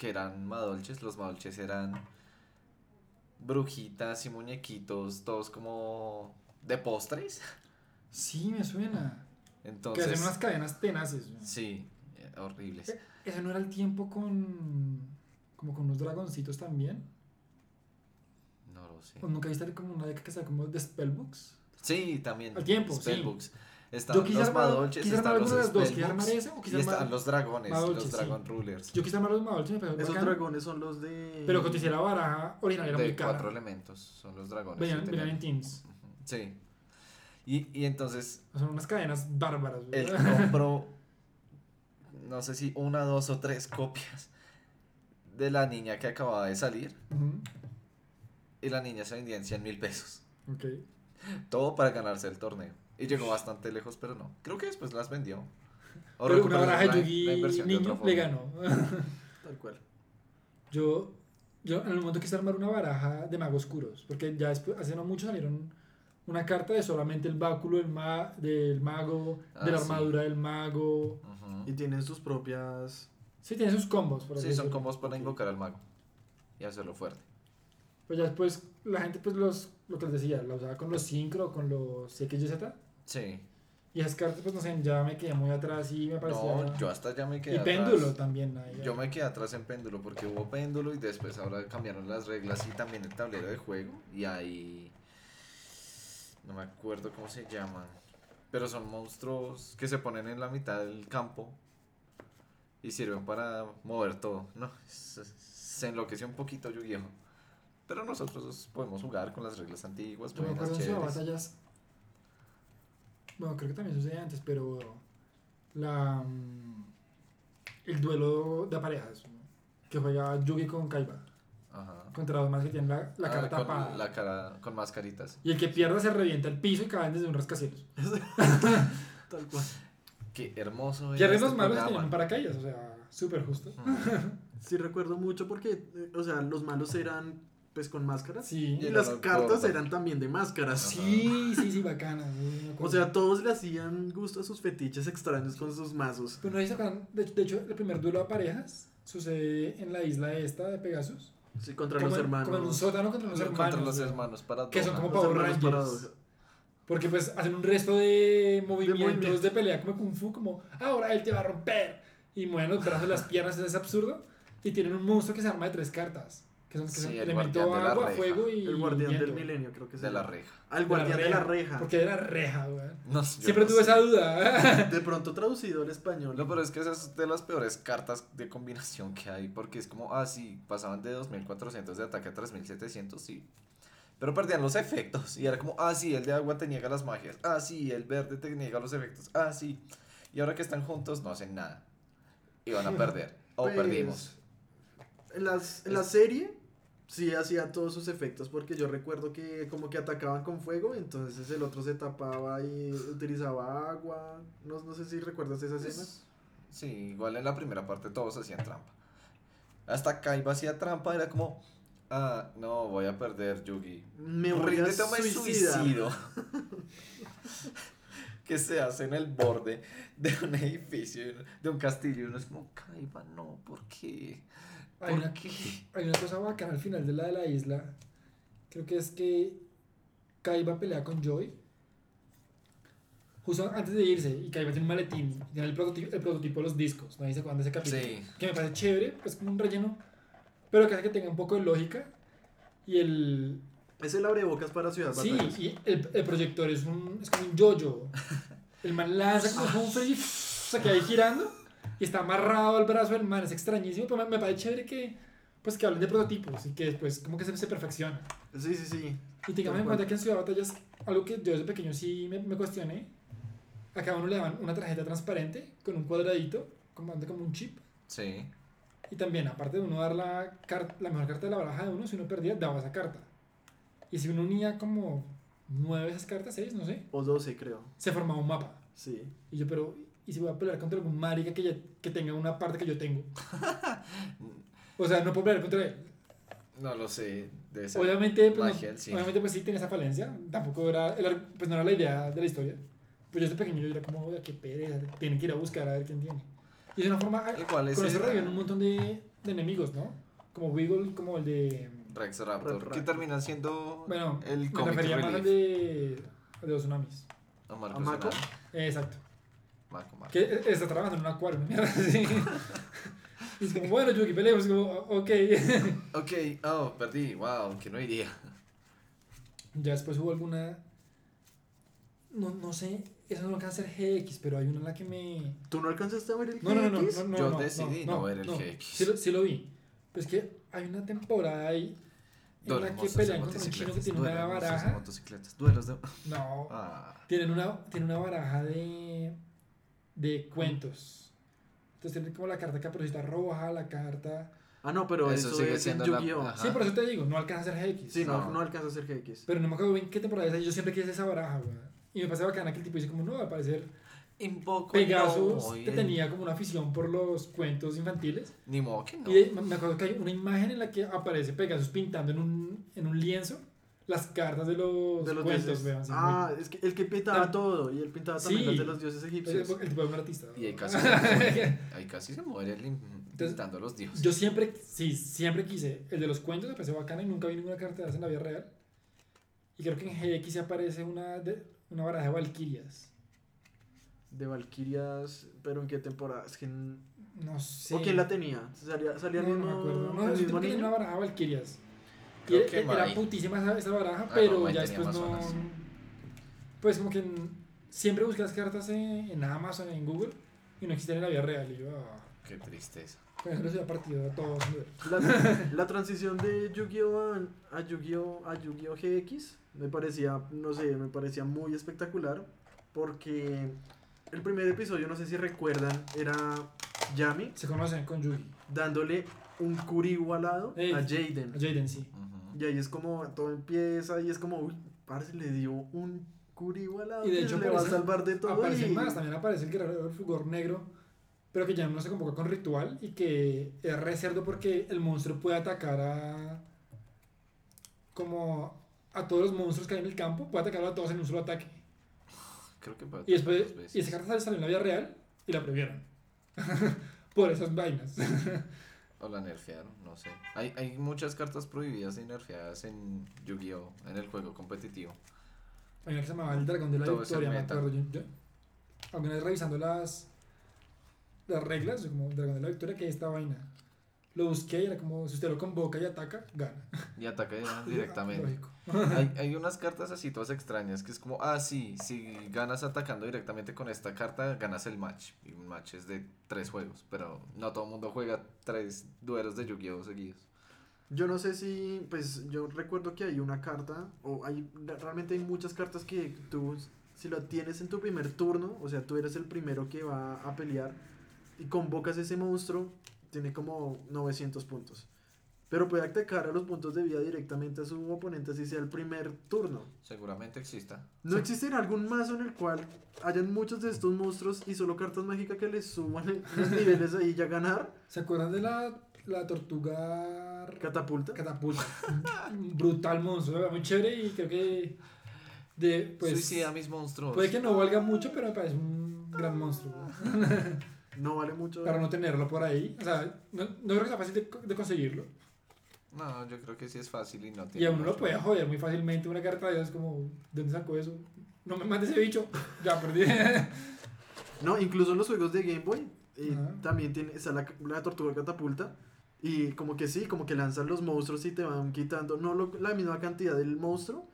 Que eran Madolches. Los Madolches eran. brujitas y muñequitos, todos como de postres. Sí, me suena. Entonces, que hacen unas cadenas tenaces. sí, eh, horribles. Eh, Ese no era el tiempo con. como con unos dragoncitos también. No lo sé. ¿O nunca viste como una década que sea como de Spellbooks? Sí, también. Al tiempo, sí. Están Yo los Madolches, quise están armar los de las dos, armar ese o quise y están los dragones, Madolches, los sí. Dragon Rulers. Yo quise armar los Madolches, me Esos bacán, dragones son los de. Pero te hiciera baraja original era de muy cara. cuatro elementos, son los dragones. Venían, venían en. Teams. Sí. Y, y entonces Son unas cadenas bárbaras. él compró, no sé si una, dos o tres copias de la niña que acababa de salir. Y la niña se vendía en 100 mil pesos. Ok. Todo para ganarse el torneo. Y llegó bastante lejos, pero no. Creo que después las vendió. O Pero una baraja de la- la Yugi inversión de niño le ganó. Tal cual. Yo, yo en el momento quise armar una baraja de magos oscuros, porque ya después, hace no mucho salieron una carta de solamente el báculo del, ma- del mago, Ah, de la sí. armadura del mago. Ujú. Y tienen sus propias. Sí, tiene sus combos. por Sí, son decirlo. combos para invocar al mago. Y hacerlo fuerte. Pero ya después la gente, pues los, lo que les decía, la usaba con los Synchro, con los XYZ. Sí. Y esas cartas, pues no sé, ya me quedé muy atrás y me parecía. No, yo hasta ya me quedé y atrás. péndulo también. ahí, Yo me quedé atrás en péndulo porque hubo péndulo y después ahora cambiaron las reglas y también el tablero de juego. Y ahí. No me acuerdo cómo se llaman. Pero son monstruos que se ponen en la mitad del campo y sirven para mover todo. No, se, enloqueció un poquito Yu-Gi-Oh! Pero nosotros podemos jugar con las reglas antiguas, Yo me acuerdo. Batallas. Bueno, creo que también sucede antes, pero. La. mm, El duelo de parejas. ¿no? Que juega Yugi con Kaiba. Ajá. Contra dos más que tienen la, la cara Ah, tapada. con la cara con mascaritas. Y el que pierda se revienta el piso y caen desde un rascacielos. Tal cual. Qué hermoso Y arriba este los malos un paracaídas, o sea, súper justo. Sí, recuerdo mucho porque, eh, o sea, los malos eran pues con máscaras. Sí. Y Y las cartas eran también de máscaras. Sí, sí, sí, bacana. sí, me O sea, todos le hacían gusto a sus fetiches extraños con sus mazos. Pero no se acuerdan, de, de hecho, el primer duelo de parejas sucede en la isla esta de Pegasus. Sí, contra como los en- hermanos. Como en un sótano contra los Contra hermanos. los güey. hermanos para Que son como Los Power Rangers. Porque pues hacen un resto de movimientos de, pelea como Kung Fu, como ahora él te va a romper. Y mueven los brazos, las piernas, es absurdo. Y tienen un monstruo que se arma de tres cartas. Que son, que Sí, son el elemento guardián de la agua, reja. fuego y El guardián del milenio, creo que es. de la reja. Al guardián de la reja. Porque de la reja, güey. No, Siempre no tuve sé. esa duda. De pronto traducido al español. No, pero es que esa es de las peores cartas de combinación que hay, porque es como, ah, sí, pasaban de 2400 de ataque a 3700, sí. Pero perdían los efectos, y era como, ah, sí, el de agua te niega las magias, ah, sí, el verde te niega los efectos, ah, sí. Y ahora que están juntos no hacen nada. Y van a perder, o Pues, perdimos. En, las, en la serie sí hacía todos sus efectos porque yo recuerdo que como que atacaban con fuego, entonces el otro se tapaba y utilizaba agua. No, no sé si recuerdas esa escena. Pues, sí, igual en la primera parte todos hacían trampa. Hasta Kaiba hacía trampa, era como, ah, no, voy a perder, Yugi. Me voy a suicido. que se hace en el borde de un edificio, de un castillo. Y uno es como, Kaiba, no, ¿por qué? Hay ¿Por una, qué? hay una cosa bacana al final de la de la isla. Creo que es que Kaiba pelea con Joy. Justo antes de irse, y Kaiba tiene un maletín, y tiene el prototipo, el prototipo de los discos. ¿No acuerdan de ese capítulo? Sí. Que me parece chévere, es como un relleno, pero que hace que tenga un poco de lógica. Y el, Es el abrebocas para Ciudad Sí, Batallas. y el, el proyector es, un, es como un yo-yo. El man lanza como un y se queda ahí girando y está amarrado al brazo del man. Es extrañísimo, pero me, me parece chévere que, pues, que hablen de prototipos y que después como que se, se perfecciona. Sí, sí, sí. Y tengamos en cuenta que en Ciudad de Batallas, algo que yo desde pequeño sí me, me cuestioné, a cada uno le daban una tarjeta transparente con un cuadradito, como, como un chip. Sí. Y también, aparte de uno dar la, la mejor carta de la baraja de uno, si uno perdía, daba esa carta. Y si uno unía como nueve de esas cartas, seis, no sé, O 12, creo. se formaba un mapa. Sí. Y yo, pero, ¿y si voy a pelear contra algún marica que, ya- que tenga una parte que yo tengo? o sea, no puedo pelear contra él. No lo sé. De esa Obviamente, pues, magia no, del cine. obviamente, pues sí tiene esa falencia. Tampoco era, el pues no era la idea de la historia. Pues yo desde pequeño yo era como, oye, qué pereza, tienen que ir a buscar a ver quién tiene. Y es una forma, Igual con ese eso era- reviven un montón de, de enemigos, ¿no? Como Wiggle, como el de Rex Raptor, Rex que Raptor. termina siendo Bueno, el me comic refería más al de, al de los tsunamis. A Marco ¿A Mako? Solano. Eh, exacto. Marco, Marco. Que está trabajando en un acuario, una mierda así. Y es como, bueno, Yuki, peleemos. Es como, ok. Ok, oh, perdí, wow, que no iría. ya después hubo alguna. No, no sé, esa no alcanza a ser GX, pero hay una en la que me. ¿Tú no alcanzaste a ver el No, no, no, no, GX? no, no, Yo no, decidí no ver el GX. Sí, lo- sí lo vi. Pues que hay una temporada ahí en la de que pelean contra un chino que tiene una baraja. motocicletas, duelos de... No, Ah, tienen una, tienen una baraja de, de cuentos. Entonces tienen como la carta caperucita roja, la carta. Ah, no, pero Eso eso, sigue es en siendo la- Yu-Gi-Oh! Ajá. Sí, por eso te digo, no alcanza a ser GX. Sí, no, No. no alcanza a ser GX. Pero no me acuerdo bien qué temporada es. Yo siempre quise esa baraja, güey. Y me parece bacana que el tipo dice como, no, al parecer invoco Pegasus, no, que el- tenía como una afición por los cuentos infantiles. Ni modo que no. Y me acuerdo que hay una imagen en la que aparece Pegasus pintando en un, en un lienzo las cartas de los, De los cuentos, sí, ah, es que el que pintaba Tam- todo. Y él pintaba también Sí. las de los dioses muy- el, egipcios. el tipo de un artista. Y ahí ¿no? casi, se muere, ahí casi se muere el pintando a los dioses. Yo siempre, sí, siempre quise. El de los cuentos me pareció bacana y nunca vi ninguna carta de esas en la vida real. Y creo que en GX aparece una, de, una baraja de Valkyrias. De Valkyrias, pero ¿en qué temporada? Es que... No sé. ¿O quién la tenía? ¿Salía, salía no, el no mismo, me acuerdo. No, el yo mismo creo que niño? era una baraja de Valkyrias. Y Creo era, que era Mai. putísima esa, esa baraja, Ah, pero ya después no. zonas. Pues como que en- siempre busqué las cartas en, en Amazon, en Google, y no existían en la vida real. Y yo, ah, Qué tristeza. pues eso ya partido a todos. La, la transición de Yu-Gi-Oh! a, a Yu-Gi-Oh! a Yu-Gi-Oh! GX me parecía, no sé, me parecía muy espectacular porque el primer episodio, no sé si recuerdan, era Yami Se conocen con Yugi. dándole un curi igualado Ey. a Jaden. A Jaden, sí. Ujú. Y ahí es como, todo empieza y es como, uy, parce, le dio un curi igualado Y de hecho le va a salvar de todo. Aparecen y- más, también aparece el guerrero del fulgor negro, pero que ya no se convoca con ritual y que es re cerdo porque el monstruo puede atacar a. como a todos los monstruos que hay en el campo, puede atacar a todos en un solo ataque. Creo que puede Y después, dos veces. y esa carta salió en la vida real y la prohibieron. Por esas vainas. O la nerfearon, no sé. Hay, hay muchas cartas prohibidas y nerfeadas en Yu-Gi-Oh! en el juego competitivo. Hay una que se llamaba el dragón de la Todo victoria, me acuerdo. Yo, yo- alguna vez revisando las, las reglas, como dragón de la victoria, que hay esta vaina. Lo busqué y era como, si usted lo convoca y ataca, gana. Y ataca directamente. Hay, hay unas cartas así todas extrañas que es como, ah, sí, si ganas atacando directamente con esta carta, ganas el match. Y un match es de tres juegos, pero no todo el mundo juega tres duelos de Yu-Gi-Oh! seguidos. Yo no sé si, pues yo recuerdo que hay una carta, o hay, realmente hay muchas cartas que tú, si lo tienes en tu primer turno, o sea, tú eres el primero que va a pelear y convocas ese monstruo, tiene como 900 puntos. Pero puede atacar a los puntos de vida directamente a su oponente si sea el primer turno. Seguramente exista. ¿No existirá algún mazo en el cual hayan muchos de estos monstruos y solo cartas mágicas que les suban los niveles ahí ya ganar? ¿Se acuerdan de la, la tortuga Catapulta. catapulta? Brutal monstruo, era muy chévere y creo que. De, pues, Suicida a mis monstruos. puede que no valga mucho, pero me parece un gran monstruo. No vale mucho. Para no tenerlo por ahí. O sea, no, no creo que sea fácil de, de conseguirlo. No, yo creo que sí es fácil y no Y tiene. a uno lo puede joder muy fácilmente. Una carta de esas como, ¿de dónde sacó eso? No me mande ese bicho. Ya perdí. No, incluso en los juegos de Game Boy Ajá. también tiene está la, la tortuga catapulta. Y como que sí, como que lanzan los monstruos y te van quitando, no lo- la misma cantidad del monstruo,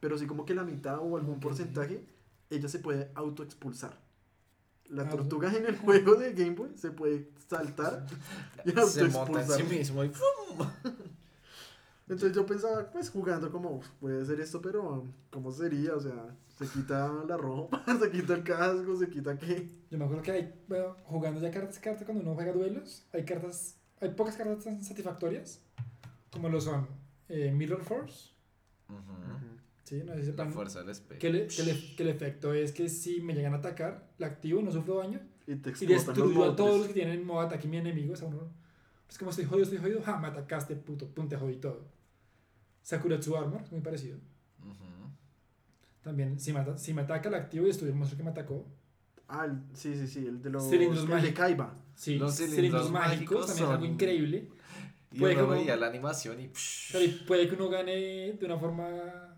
pero sí como que la mitad o algún porcentaje, ella se puede autoexpulsar. La Ah, tortuga en el juego de Game Boy se puede saltar y Se monta en sí mismo y ¡fum! Entonces yo pensaba, pues jugando como, "Uf, puede ser esto, pero ¿cómo sería? O sea, se quita la ropa, se quita el casco, se quita qué. Yo me acuerdo que hay, bueno, jugando ya cartas, cartas, cuando uno juega duelos, hay cartas, hay pocas cartas tan satisfactorias, como lo son eh, Mirror Force, Ujú. ¿Sí? No sé si La fuerza del espejo. que, le- que le- que el efecto es que si me llegan a atacar, la activo, no sufro daño, Y te y destruyo a todos los que tienen en modo ataque mi enemigo, o sea, uno, pues como estoy jodido, estoy jodido, ja, me atacaste, puto, pum, te jodí todo. Sakuratsu Armor, muy parecido. Ujú. También, si me, si me ataca, la activo y destruyo el monstruo que me atacó. Ah, el- sí, sí, sí, el de los. Cilindros el de mágicos. Kaiba. Sí, Los cilindros, cilindros mágicos, también es algo increíble. Y Puede uno que uno- veía la animación y puede que uno gane de una forma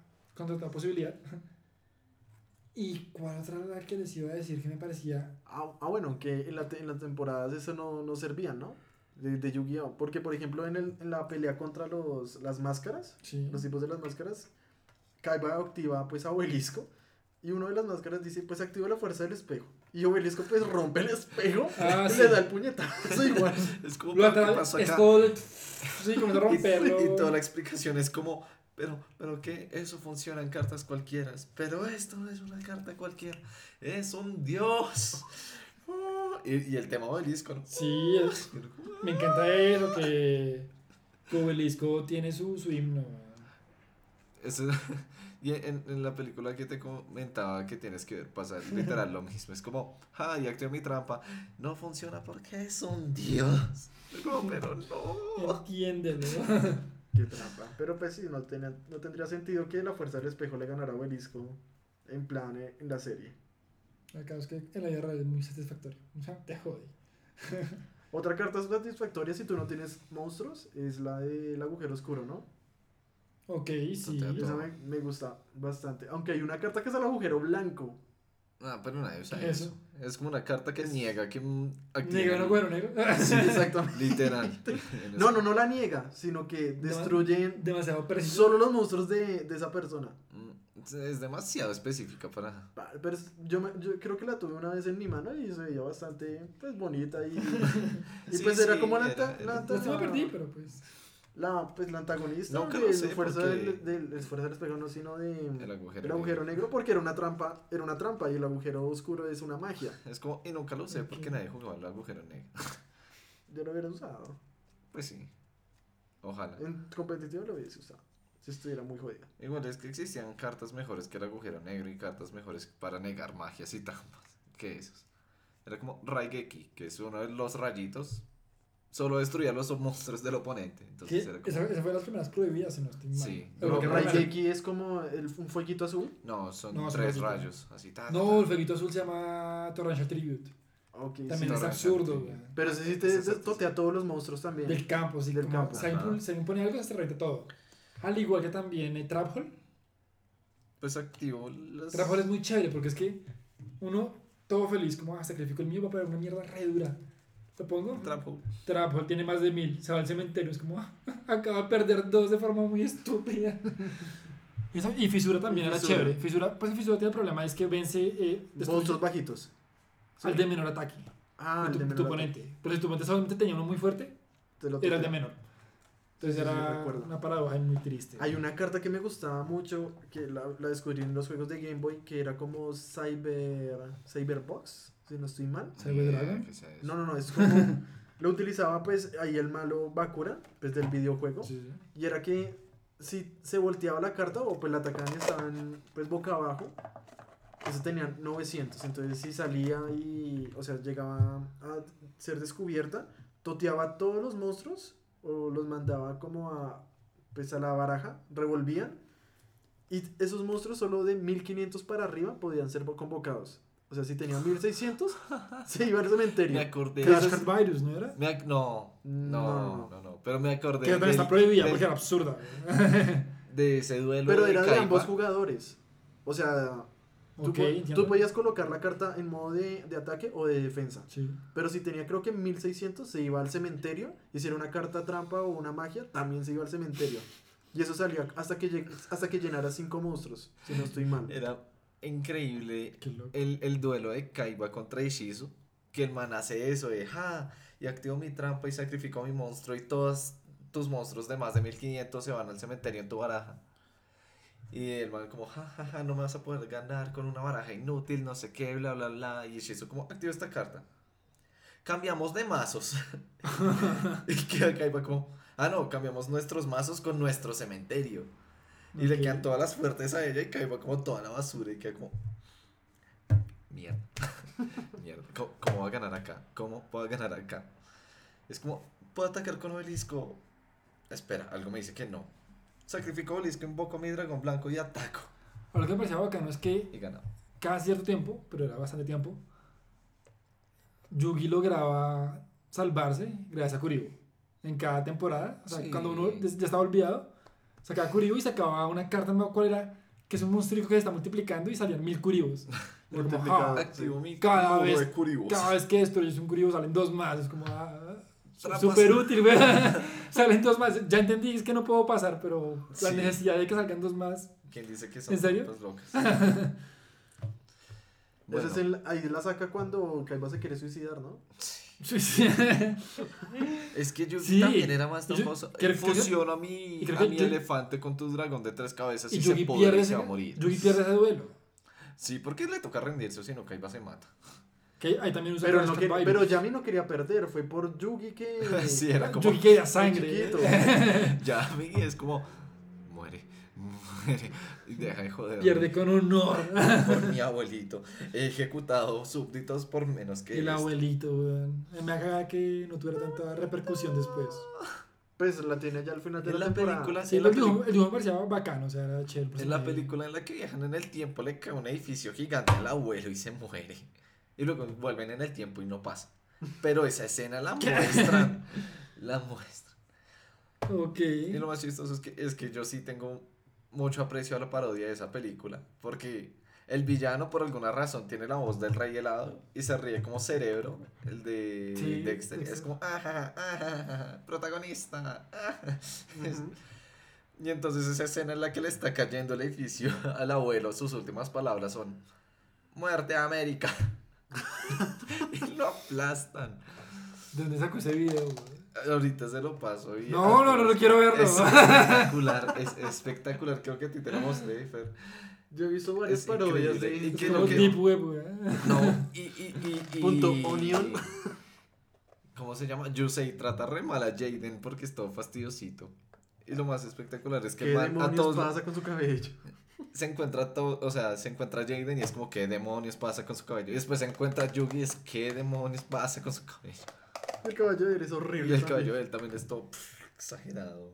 con total posibilidad. ¿Y cuál otra era la que les iba a decir que me parecía? Ah, ah, bueno, que en, la te- en las temporadas eso no, no servía, ¿no? De, de Yu-Gi-Oh! Porque, por ejemplo, en, el, en la pelea contra los, las máscaras, Sí. los tipos de las máscaras, Kaiba activa pues a Obelisco y uno de las máscaras dice pues activa la fuerza del espejo y Obelisco pues rompe el espejo Ah, y sí. le da el puñetazo igual. Es como, Lo ¿qué atra- pasó es acá? todo el- Sí, comienza a Y- romperlo. Y, toda la explicación es como, pero, pero que eso funciona en cartas cualquiera. Pero esto no es una carta cualquiera, es un dios. Ah, Y, y el tema obelisco, ¿no? Sí, es- me encanta eso, que, que Obelisco tiene su, su himno. Eso- y en, en la película que te comentaba que tienes que ver pasar literal lo mismo. Es como, ay, activo mi trampa. No funciona porque es un dios. Como, pero no. Entiéndelo. Qué trampa. Pero pues sí, no, tenía- no tendría sentido que la fuerza del espejo le ganara a Obelisco en plan eh, en la serie. Acá es que en la vida real es muy satisfactorio. O sea, te jode. Otra carta satisfactoria si tú no tienes monstruos es la del agujero oscuro, ¿no? Ok, sí. Esa me, me gusta bastante. Aunque hay una carta que es el agujero blanco. Ah, pero nadie usa ¿Qué es eso. Es como una carta que niega que el- no, güero, negro. Sí, exactamente. Literal. No, no, no la niega, sino que destruyen Demasiado preciso. solo los monstruos de, de esa persona. Mm, Es demasiado específica para. Pa- Pero es- yo, me- yo creo que la tuve una vez en mi mano y se veía bastante pues bonita y, y Sí, pues era sí, como la, era- era- la, anta- Lástima perdí, pero pues. La, pues, la antagonista sé, porque- del, del, del esfuerzo del espejo no sino de El agujero el agujero negro porque era una trampa era una trampa y el agujero oscuro es una magia Es como, y nunca lo sé porque nadie jugaba al agujero negro. yo lo hubiera usado Pues sí. Ojalá. en competitivo lo hubiese usado si estuviera muy jodido Igual es que existían cartas mejores que el agujero negro y cartas mejores para negar magias y trampas que esos. Era como Raigeki, que es uno de los rayitos. Solo destruía los monstruos del oponente. Entonces era como... Esa, esa fue de las primeras prohibidas, si no estoy mal. Sí. Pero que Raigeki es como el, un fueguito azul No, son No, son tres rayitos. rayos. Así, ta, ta, No, ta. el fueguito azul se llama Torrential Tribute. Ok, sí. También es Torrential absurdo, güey. pero ese sí te es- totea a todos los monstruos también Del campo, sí. Del como campo. Si alguien pone algo, se revienta todo. Al igual que también eh, Trap Hole. Pues activo las... Trap Hole es muy chévere porque es que uno, todo feliz, como ah, sacrifico el mío para una mierda re dura. ¿Lo pongo? Trap hole. Trap Hole tiene más de mil. Se va al cementerio. Es como, ah, acaba de perder dos de forma muy estúpida. Y eso- y Fisura también Y era Fisura. chévere. Fisura, pues Fisura tiene el problema, es que vence eh, monstruos bajitos al de menor ataque. ah de el tu, de tu menor oponente. Pero si tu oponente solamente tenía uno muy fuerte, te lo era el de menor. Entonces Sí, era una paradoja muy triste. Hay una carta que me gustaba mucho, que la, la descubrí en los juegos de Game Boy, que era como Cyber Cyberbox, si no estoy mal. Eso. No, no, no, es como... lo utilizaba pues ahí el malo Bakura, pues del videojuego. Sí, sí. Y era que si se volteaba la carta o pues la atacaban y estaban pues boca abajo, eso tenían 900. Entonces si salía y, o sea, llegaba a ser descubierta, toteaba a todos los monstruos o los mandaba como a pues a la baraja, revolvían y esos monstruos solo de 1500 para arriba podían ser convocados. O sea, si tenían 1600, se iba al cementerio. Me acordé. Crash Card Virus, ¿no era? Me ac- no, no, No, no, no, Pero me acordé. Que también está prohibida porque era absurda. de ese duelo. Pero era de ambos jugadores. O sea, Tú, podías colocar la carta en modo de, de ataque o de defensa. Sí. Pero si tenía creo que 1600 se iba al cementerio. Y si era una carta trampa o una magia, también se iba al cementerio. Y eso salía hasta que, lleg- hasta que llenara cinco monstruos, si no estoy mal. Era increíble el, el duelo de Kaiba contra Ishizu. Que el man hace eso de ja, y activo mi trampa y sacrifico a mi monstruo. Y todos tus monstruos de más de 1500 se van al cementerio en tu baraja. Y el man como, ja, ja, ja, no me vas a poder ganar con una baraja inútil, no sé qué, bla, bla, bla. Y Ishizu como, activo esta carta. Cambiamos de mazos. y queda Kaiba como, ah, no, cambiamos nuestros mazos con nuestro cementerio. Y le Ok. quedan todas las fuertes a ella y Kaiba como toda la basura y queda como... Mierda. Mierda. ¿Cómo, cómo va a ganar acá? ¿Cómo puedo ganar acá? Es como, ¿puedo atacar con obelisco? Espera, algo me dice que no. Sacrifico obelisco, invoco a mi dragón blanco y ataco. Ahora lo que me parecía bacano es que Y ganamos. cada cierto tiempo, pero era bastante tiempo, Yugi lograba salvarse gracias a Kuribo. en cada temporada. O sea, Sí. cuando uno ya estaba olvidado, sacaba Kuribo y sacaba una carta, no cuál era, que es un monstruo que se está multiplicando y salían mil como, Multiplicado. "Ah, mi Cada vez- cada vez que destruyes un Kuribo salen dos más. Es como, ah, súper útil, güey. salen dos más. Ya entendí, es que no puedo pasar, pero la Sí. necesidad de que salgan dos más. ¿Quién dice que son ¿En serio? locas? Ese es el, ahí la saca cuando Kaiba se quiere suicidar, ¿no? Sí, sí. Es que Yugi Sí. también era más tramposo. que- Fusiona a mi, a que mi yo- elefante con tu dragón de tres cabezas y, y se pudre y se va a morir. Yugi pierde ese duelo. Sí, porque le toca rendirse o si no Kaiba se mata. Que ahí también usa Pero, no que- pero Yami no quería perder, fue por Yugi que... sí, era como... Yugi quería sangre. chiquito. Ya, Migi es como... Deja de joder. Pierde con honor. Por mi abuelito. He ejecutado súbditos por menos que El este. abuelito, weón. Me haga que no tuviera tanta repercusión después. Pues la tiene ya al final de En la, la temporada. película, Sí, la el dibujo, el dibujo me parecía bacano, o sea, era chévere. En la película en la que viajan en el tiempo le cae un edificio gigante al abuelo y se muere. Y luego vuelven en el tiempo y no pasa. Pero esa escena la muestran. La muestran. Ok. Y lo más chistoso es que, es que yo sí tengo mucho aprecio a la parodia de esa película. Porque el villano, por alguna razón, tiene la voz del rey helado y se ríe como cerebro, el de Sí, Dexter. Es como, ajá, ajá, protagonista. ajá". Ujú. Y entonces esa escena en la que le está cayendo el edificio al abuelo, sus últimas palabras son, muerte a América. y lo aplastan. ¿De dónde sacó ese video, weón? Ahorita se lo paso. Y No, no, no, no quiero verlo. Es espectacular, es espectacular. Creo que a ti te lo mostré, Fer. Yo he visto varias Es parodias de... ¿Y qué Es lo que- Deep Web. No, y, y, y, y- Punto onion. ¿Cómo se llama? Yusei trata re mal a Jaden porque es todo fastidiosito. Y lo más espectacular es que ¿Qué man a demonios todos pasa con su cabello? se encuentra todo, o sea, se encuentra Jaden y es como qué demonios pasa con su cabello. Y después se encuentra Yugi y es qué demonios pasa con su cabello. El caballo de él es Y horrible. el también. cabello de él también es todo pff, exagerado.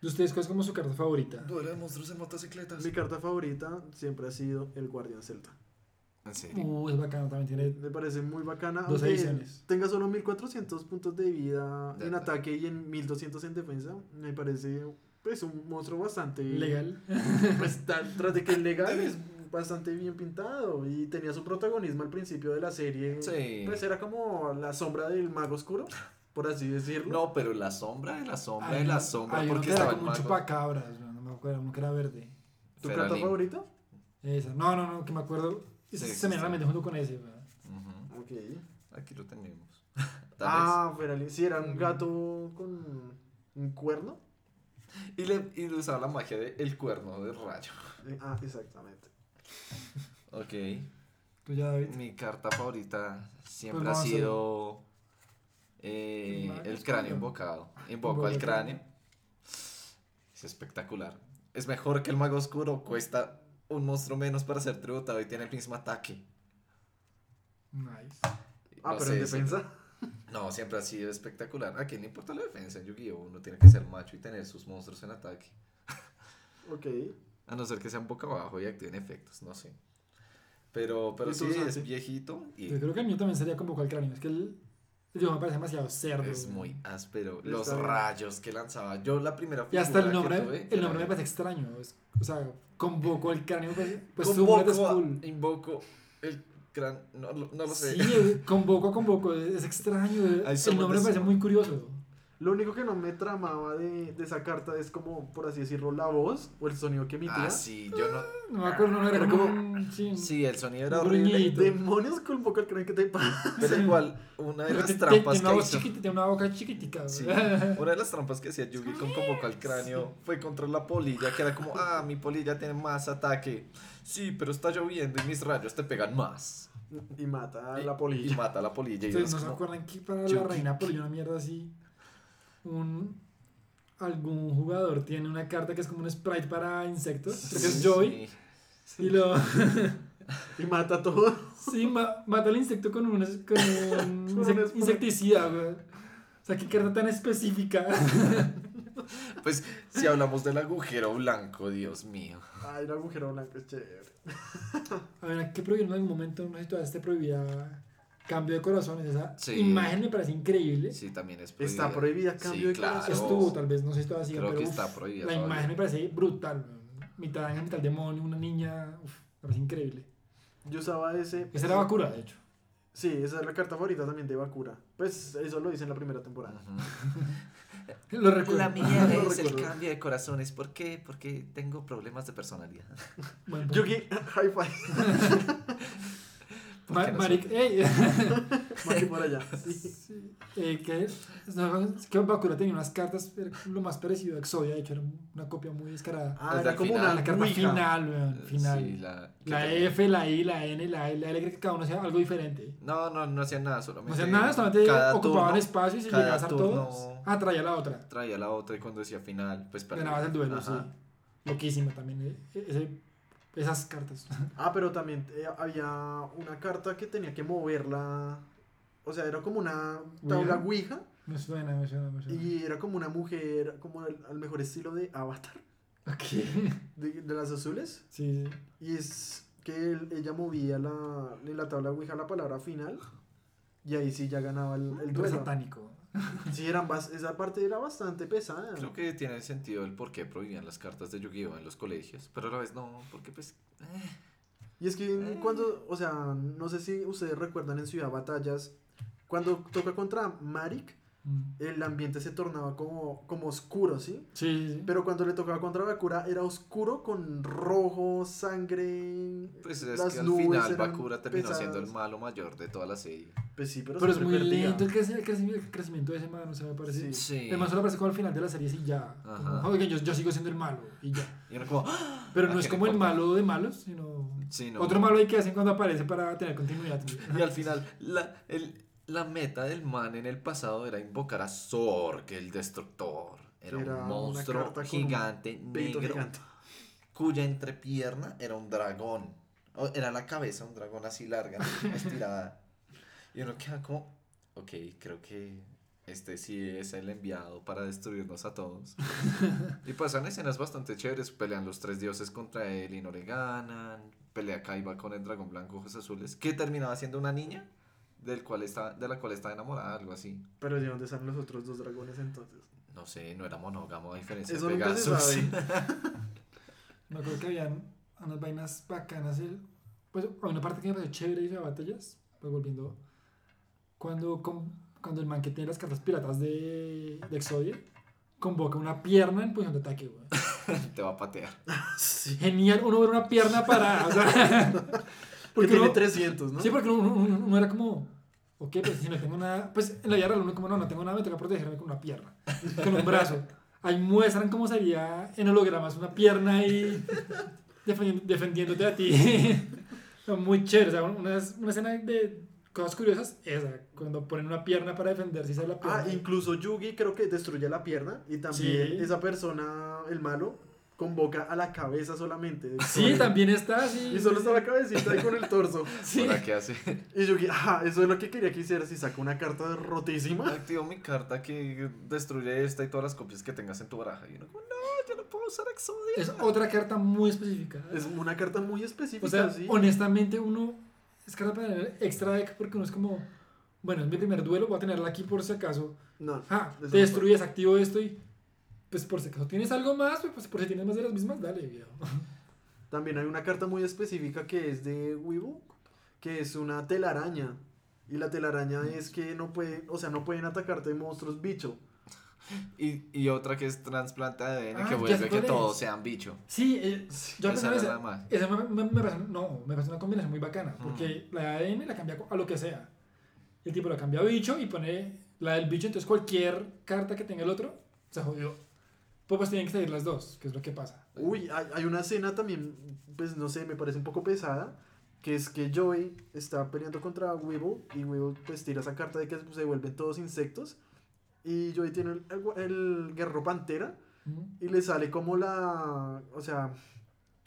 ¿De ustedes cuál es como su carta favorita? Duelo de monstruos en motocicletas. Mi carta favorita siempre ha sido el Guardián Celta. En serio. Uh, es bacano, también tiene... Me parece muy bacana. Dos ediciones. Tenga solo 1400 puntos de vida De en ataque. ataque y en 1200 en defensa. Me parece pues un monstruo bastante Legal. Pues tras de que es legal es bastante bien pintado y tenía su protagonismo al principio de la serie. Sí. Pues era como la sombra del mago oscuro, por así decirlo. No, pero la sombra de la sombra de Hay la sombra uno porque que era como un mago. chupacabras, no, me acuerdo, uno que era verde. ¿Tu carta favorita? Esa. No, no, no, que me acuerdo. Sí, se me sí, la junto con ese. Ujú. Ok. Aquí lo tenemos. Ah, Feralín. Sí, era un gato con un cuerno. Y le, y le usaba la magia del el cuerno de rayo. Eh, Ah, exactamente. Ok. Tú ya, David. Mi carta favorita siempre Pues ha sido eh, el cráneo invocado. Invoco Invoca al el cráneo. Es espectacular. Es mejor que el mago oscuro. Cuesta un monstruo menos para ser tributado y tiene el mismo ataque. Nice. Ah, No pero sé, en defensa. No, siempre ha sido espectacular. A quién le importa la defensa en Yu-Gi-Oh! Uno tiene que ser macho y tener sus monstruos en ataque. Ok. A no ser que sean boca abajo y activen efectos, no sé. Pero, pero ¿Y sí, es viejito y Yo creo que el mío también sería convocar al cráneo. Es que el, el dibujo me parece demasiado cerdo. es muy áspero. Está Los bien. rayos que lanzaba. Yo la primera Y hasta el figura nombre, tuve el era nombre me de- parece extraño. es- o sea, convoco al cráneo. Pues, pues Convoco tú a- cool. invoco el gran... No, lo- no lo sé. Sí, convoco a convoco. Es extraño. El nombre me parece muy curioso. Lo único que no me tramaba de, de esa carta es como, por así decirlo, la voz o el sonido que emitía. Ah, sí, yo no... No me acuerdo, no era Era como. Sí, Sí, el sonido era horrible. Demonios convoca el cráneo que te pasa. Pero igual, una de las trampas tiene una que hizo... tiene una boca chiquitica. Sí, una de las trampas que hacía Yugi con convoco al cráneo fue contra la polilla, que era como, ah, mi polilla tiene más ataque. Sí, pero está lloviendo y mis rayos te pegan más. Y mata a Y- la Y polilla. mata a la polilla. Y ¿no se acuerdan que para la reina Polilla una mierda así? Un, algún jugador tiene una carta que es como un sprite para insectos. Creo que es sí, Joy. Y lo. Y mata todo. Sí, ma- mata al insecto con un, con un insecticida, güey. O sea, qué carta tan específica. Pues, si hablamos del agujero blanco, Dios mío. Ay, el agujero blanco es chévere. A ver, ¿qué prohibieron en algún momento? No sé si todavía esté prohibida Cambio de corazones, esa Sí. imagen me parece increíble. Sí, también es Está prohibida cambio Sí, de claro. corazón. Estuvo, tal vez, no sé si todavía sigue, Creo pero que uf, está prohibida la todavía. imagen me parece brutal. Mitad ángel, mitad demonio, una niña, uf, me parece increíble. Yo usaba ese. Esa era Bakura, de hecho. Sí, esa es la carta favorita también de Bakura. Pues eso lo hice en la primera temporada. Lo recuerdo. La mía es el cambio de corazones. ¿Por qué? Porque tengo problemas de personalidad. Yugi, high five. ¿Por Ma- qué no Maric, ey. Maki por allá. Sí. Sí, eh, que, no, es que Bakura tenía unas cartas era lo más parecido a Exodia, de hecho era una copia muy descarada. Ah, Pues era como final, una la carta final, weón, final. Sí, la, la F, la I, la N, la L, la L, que cada uno hacía algo diferente. No, no, no hacían nada, solamente. No hacían nada, solamente cada ocupaban turno espacio y si cada llegabas a todos, ah, traía la otra. Traía la otra y cuando decía final, pues perdía. Ganabas el duelo, Ajá. sí. Loquísimo también. eh, ese- esas cartas. Ah, pero también eh, había una carta que tenía que moverla. O sea, era como una tabla ouija. Me suena, me suena, me suena. Y era como una mujer, como el- al mejor estilo de Avatar, Ok. de, de las azules. Sí, sí. Y es que él- ella movía la, en la tabla ouija la palabra final. Y ahí sí ya ganaba el, el duelo. satánico. Sí, eran esa parte era bastante pesada. Creo que tiene sentido el por qué prohibían las cartas de Yu-Gi-Oh en los colegios, pero a la vez no, porque pues... eh, Y es que cuando, o sea, no sé si ustedes recuerdan en Ciudad Batallas, cuando toca contra Marik. El ambiente se tornaba como, como oscuro, ¿sí? Sí, sí. Pero cuando le tocaba contra Bakura era oscuro con rojo, sangre. Pues es las que al nubes final Bakura terminó siendo el pesadas. malo mayor de toda la serie. Pues sí, pero, Pero es muy perdía. lento el, creci- el creci- el crecimiento de ese man, o sea, me parece. Sí. Sí. El man solo aparece como al final de la serie y ya. Como. "Oigan, yo, yo sigo siendo el malo y ya. Y como... ¡ah! Pero ¿A no es qué como el malo de malos, sino. Sí, no. Otro malo hay que hacen cuando aparece para tener continuidad. Y al final, la, el, la meta del man en el pasado era invocar a Zorg, el destructor. Era, Era un monstruo gigante, Peito negro, gigante. cuya entrepierna era un dragón. O era la cabeza, un dragón así larga, estirada. Y uno queda como, ok, creo que este sí es el enviado para destruirnos a todos. y pasan escenas bastante chéveres. Pelean los tres dioses contra él y no le ganan. Pelea Kaiba con el dragón blanco ojos azules, que terminaba siendo una niña del cual está, de la cual estaba enamorada, algo así. Pero ¿de dónde salen los otros dos dragones entonces? No sé, no era monógamo a diferencia Eso de Pegasus. Me acuerdo que habían unas vainas bacanas. El, pues, una parte que me pareció chévere de batallas, pues volviendo. Cuando, con- cuando el man que tiene las cartas piratas de, de Exodia convoca una pierna en posición de ataque, güey. Te va a patear. Sí. Genial, uno ver una pierna para. O sea, Porque porque tiene uno- 300, ¿no? Sí, porque uno, uno- uno era como, ok, pues si no tengo nada, pues en la vida real uno como, no, no tengo nada, me toca protegerme con una pierna, con un brazo. Ahí muestran cómo sería en hologramas una pierna ahí defendi- defendiéndote a ti. Muy chévere, o sea, una, una escena de cosas curiosas, esa, cuando ponen una pierna para defenderse y sale la pierna. Ah, incluso Yugi creo que destruye la pierna y también Sí. esa persona, el malo, convoca a la cabeza solamente. Sí, también está así. Y solo está la cabecita ahí con el torso. Sí. ¿Para qué hace? Y Yugi, ah, eso es lo que quería que hiciera. Si saca una carta rotísima. Activo mi carta que destruye esta y todas las copias que tengas en tu baraja. Y uno como, no, yo no puedo usar Exodia. Es otra carta muy específica. Es una carta muy específica, O sea, sí. honestamente uno es capaz de tener extra deck porque uno es como, bueno, es mi primer duelo, voy a tenerla aquí por si acaso. No, Ah, te no destruyes, activo esto y pues por si acaso tienes algo más, pues por si tienes más de las mismas, dale, viejo. También hay una carta muy específica que es de Weevil, que es una telaraña. Y la telaraña es que no puede, o sea, no pueden atacarte monstruos bicho. Y, y otra que es trasplante de ADN Ah, que vuelve que todos sean bicho. Sí, eh, yo esa esa, la más. esa me, me, me parece, no, me parece una combinación muy bacana, porque Mm. la de ADN la cambia a lo que sea. El tipo la cambia a bicho y pone la del bicho, entonces cualquier carta que tenga el otro se jodió. Pues, pues tienen que salir las dos, que es lo que pasa. Uy, hay, hay una escena también, pues no sé, me parece un poco pesada, que es que Joey está peleando contra Weevil y Weevil pues tira esa carta de que se vuelven todos insectos y Joey tiene el, el, el guerrero pantera ¿Mm? y le sale como la, o sea,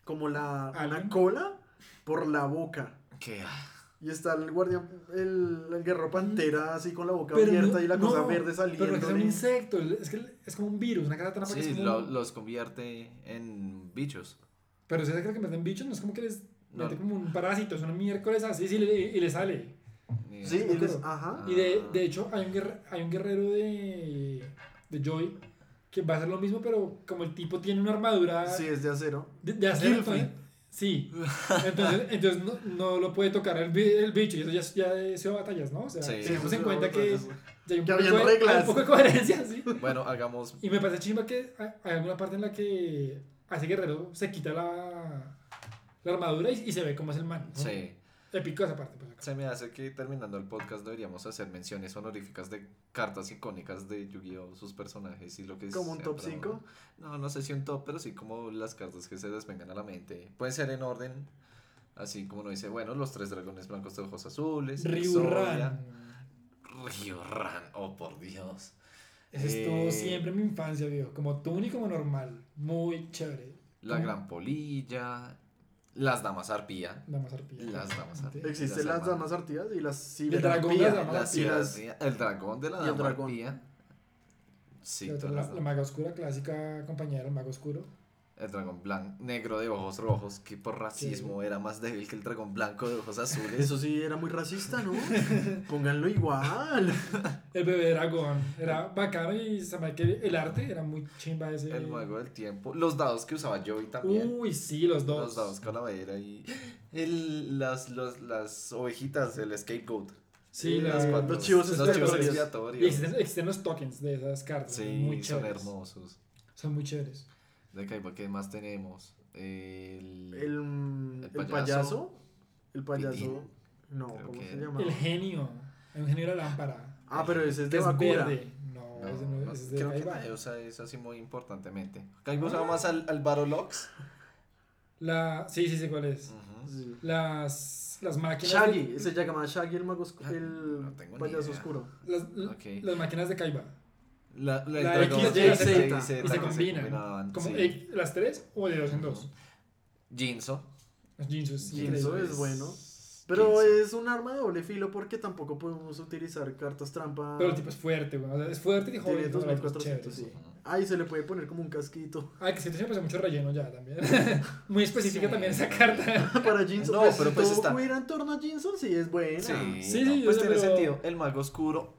como la una ¿Alien? cola por la boca. Que ah, Y está el guardián, el, el guerrero pantera así con la boca Pero abierta no- y la cosa no, verde saliendo. Pero es un insecto, es que es como un virus, una cara tan que es sí, como- lo- los convierte en bichos. Pero si se cree que meten bichos, no es como que les No. mete como un parásito, es una miércoles así y le, y le sale. Sí, idea. él es, ajá. Y de, de hecho, hay un, guerre- hay un guerrero de, de Joy que va a hacer lo mismo, pero como el tipo tiene una armadura Sí, es de acero. de, de acero, sí. Entonces, entonces no, no lo puede tocar el, el bicho y eso ya, ya es de batallas, ¿no? O sea, Sí. tenemos en cuenta que ya hay un, poco, de reglas. hay un poco de coherencia, sí. Bueno, hagamos. Y me parece chimba que hay alguna parte en la que a ese guerrero se quita la, la armadura y, y se ve como es el man. ¿no? Sí. Épico esa parte. Pues. Se me hace que terminando el podcast deberíamos hacer menciones honoríficas de cartas icónicas de Yu-Gi-Oh! sus personajes y lo que Como un top pero 5. No, no sé si un top, pero sí como las cartas que se desvengan a la mente. Pueden ser en orden, así como uno dice, bueno, los tres dragones blancos de ojos azules. Ryuran. Ryuran, oh por Dios. Ese estuvo Eh, siempre en mi infancia, viejo. Como tú y como normal. Muy chévere. La ¿Cómo? gran polilla, las damas arpía. Damas arpías. Las damas arpías. Existen Las las damas. artidas y las el dragón de las damas La y ciudad las- arpía, el dragón de la el dama dragón. arpía. Sí, La, la, la maga oscura clásica compañera del mago oscuro. El dragón blanco, negro de ojos rojos, que por racismo era más débil que el dragón blanco de ojos azules. Eso sí era muy racista, ¿no? Pónganlo igual. El bebé dragón. Era bacano y se me que el arte era muy chimba ese. El mago del tiempo. Los dados que usaba Joey también. Uy, sí, los dos. Los dados calavera y el, las, los- las ovejitas, el scapegoat. Sí, las la- patas, los chivos los chivos expiatorios. existen, existen los tokens de esas cartas. Sí, muy son hermosos. Son muy chéveres. De Kaiba, ¿qué más tenemos? El... El, el payaso. payaso. El payaso. Pitín. No, Creo ¿cómo que- se llama? El genio. Un genio de la lámpara. Ah, pero ese es de es Bakura. verde. No, No, ese no, no, ese es de creo que nadie usa eso así muy importantemente. Kaiba usaba más al, al Barolox. La, sí, sí, sé cuál es. Sí. Las, las máquinas. Shaggy, de- ese se llama Shaggy el mago Ah, el no payaso idea. oscuro. las, las máquinas de Kaiba. La, la, La X, de Y, Z, Y, y Z se combinan. Como sí. las tres o de dos en dos. Sí, Jinzo increíble. es bueno. Pero es un arma de doble filo porque tampoco podemos utilizar cartas trampa. Pero el tipo es fuerte, güey. O sea, es fuerte y joven. Tiene ¿no? Las dos 2400, chéveres. sí. Ahí se le puede poner como un casquito. Ay, que si te siempre mucho relleno ya también. Muy específica Sí. también esa carta. Para Jinson, No, pues, pero pues todo está- en torno a Jinson, sí es buena. Sí, Sí, no, sí, pues tiene pero- sentido. El mago oscuro,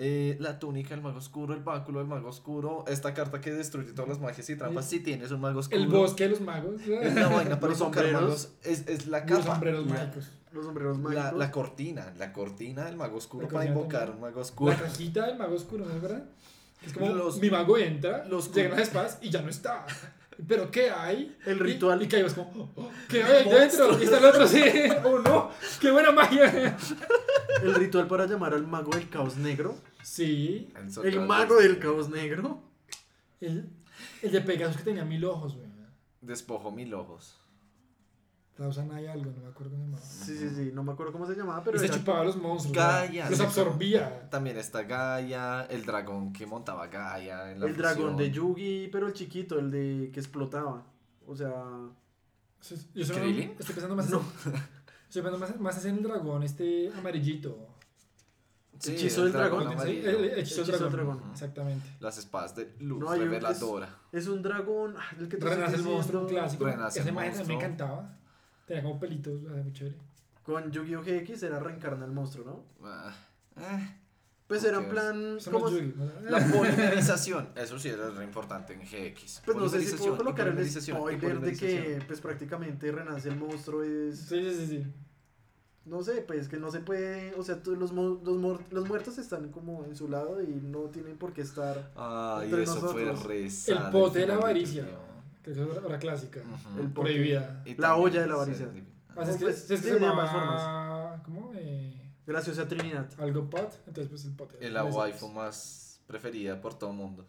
eh, la túnica del mago oscuro, el báculo del mago oscuro, esta carta que destruye todas las magias y trampas. Si tienes un mago oscuro, El bosque de los magos. es la vaina para Los sombreros. magos. Es, es la Los capa. sombreros La- mágicos. Los sombreros La, mágicos. la cortina, la cortina del mago oscuro para invocar también. un mago oscuro. La cajita del mago oscuro, ¿no es verdad? Es como Los- mi mago entra, los- llegan las espadas y ya no está. Pero ¿qué hay? El Y- ritual. Y, Kaiba es como, oh, ¿qué hay ahí dentro? Y está el otro así, oh no, qué buena magia. El ritual para llamar al mago del caos negro. Sí, El, mago del caos negro. el, el de Pegasus que tenía mil ojos, güey. Despojo mil ojos. Tausan hay algo, no me acuerdo cómo se llamaba. Sí, sí, sí. No me acuerdo cómo se llamaba, pero. y se era- chupaba a los monstruos. Gaia. Los absorbía. También está Gaia, el dragón que montaba Gaia en la El dragón de Yugi, pero el chiquito, el de que explotaba. O sea. Yo estoy pensando más, No. estoy pensando más, más en el dragón, este amarillito. Sí, Hechizo el del dragón. Sí, amarillo. el, el hechizo del Hechizo del dragón. dragón. Exactamente. Las espadas de luz No, reveladora. Es un dragón. ah, El que te Renace el monstruo, un clásico. Renace Esa imagen me encantaba. Tenía como pelitos, era muy chévere. Con Yu-Gi-Oh! GX era reencarna el monstruo, ¿no? Ah, eh. Pues era en plan. ¿no? La polimerización, eso sí era re importante en GX. Pues no sé si puedo colocar el spoiler de que pues prácticamente renace el monstruo es... Sí, sí, sí, sí. No sé, pues que no se puede... O sea, tú- los, mu- los, los muertos están como en su lado y no tienen por qué estar... Ay, Entre eso fue nosotros. re El sad pote de la avaricia. Que es otra clásica. El. Prohibida. La olla de la se- avaricia. Ah, es que, pues, es que sí, se de llama... ambas ¿Cómo? Eh, Graciosa Trinidad. algo pot. Entonces, pues el pote. Es la waifu más preferida por todo el mundo.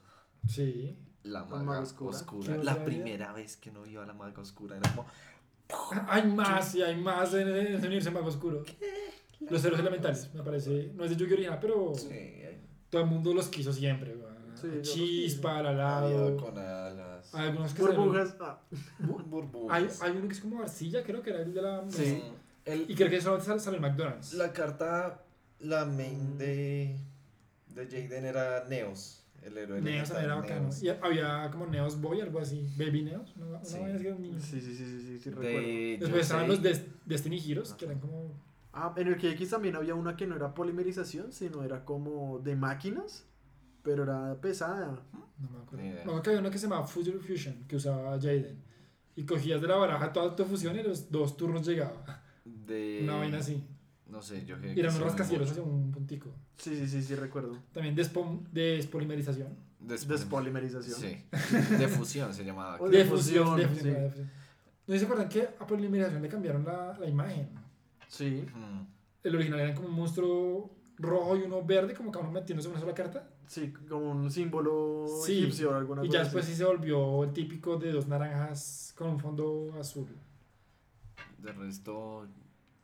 Sí. La La maga oscura. oscura. ¿Qué La primera vez que no vio a la maga oscura era como. Hay más y hay más en, en ese universo mago oscuro. Los héroes elementales, me parece. No es de Yu-Gi original, pero todo el mundo los quiso siempre. Sí, Chispa, al alado. con alas. Hay algunos que Burbujas. ah, Burbujas. Hay, hay uno que es como arcilla, creo que era el de la. Sí. El- Y creo que solamente sale, sale en McDonald's. La carta, la main de, de Jaden era Neos, el héroe Neos era bacano. Neos. Y había como Neos Boy, algo así. Baby Neos. Una, una Sí. vaina así que era un niño. Sí, sí, sí, sí, sí, sí, recuerdo. De Después estaban los. Des- Destiny Heroes, que eran como Ah, en el KX también había una que no era polimerización, sino era como de máquinas, pero era pesada. No me acuerdo. Me acuerdo que había una que se llamaba Future Fusion, que usaba Jaden. Y cogías de la baraja toda tu fusión y los dos turnos llegaba. De... Una vaina así. No sé, yo que... Y eran unos rascacielos hacia un puntico. Sí, sí, sí, sí, recuerdo. También despom- despolimerización. Despolimerización. Sí. De fusión se llamaba. O de fusión, fusión, de fusión, sí. de fusión. ¿No se acuerdan que a polimerización le cambiaron la, la imagen? Sí. Mm. El original era como un monstruo rojo y uno verde, como cada uno metiéndose en una sola carta. Sí, como un símbolo Sí, egipcio o alguna Y cosa ya después así. sí se volvió el típico de dos naranjas con un fondo azul. De resto...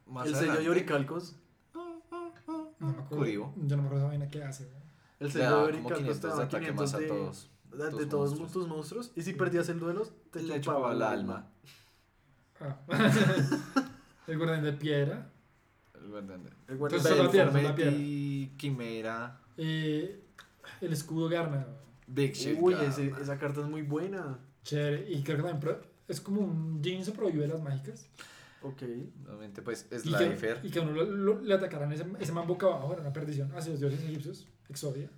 Más El sello de adelante, Oricalcos. No me acuerdo. Yo no me acuerdo esa vaina que hace. güey. El sello daba de como Oricalcos 500 te de daba ataque 500 más a de, todos. de, de tus todos monstruos. tus monstruos. Y si perdías el duelo, te Le chupaba el el alma. Ah. el guardián de piedra. El guardián de- El guardián Entonces, de- la piedra, la Belformetti, Quimera, Eh, el escudo Garna. Big Shit. Uy, ese- esa carta es muy buena. Chévere. Y creo que también pro- es como un Jinzo prohíbe las mágicas. Ok. Nuevamente, pues, Y Slifer. que, y que a uno lo- lo- le atacaran ese, ese man boca abajo, era una perdición hacia los dioses egipcios. Exodia.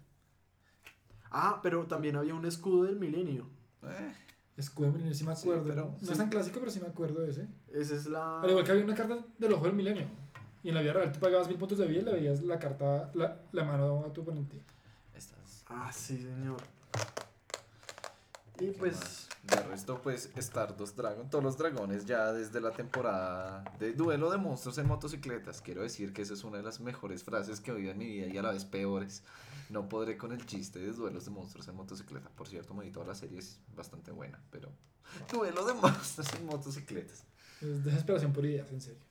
Ah, pero también había un escudo del milenio. Eh, Escudo de milenio, sí me Sí, acuerdo. pero- no sí. es tan clásico, pero sí me acuerdo de ese. Esa es la. Al igual que había una carta del ojo del milenio. Y en la vida real tú pagabas mil puntos de vida y le veías la carta, la, la mano a tu oponente. estas. Ah, sí, señor. Y ¿Qué pues. más? De resto, pues, Stardust Dragon. Todos los dragones ya desde la temporada de duelo de monstruos en motocicletas. Quiero decir que esa es una de las mejores frases que he oído en mi vida y a la vez peores. No podré con el chiste de duelos de monstruos en motocicleta. Por cierto, me vi toda la serie, es bastante buena, pero... Duelo de monstruos en motocicletas. Es desesperación por ideas, en serio.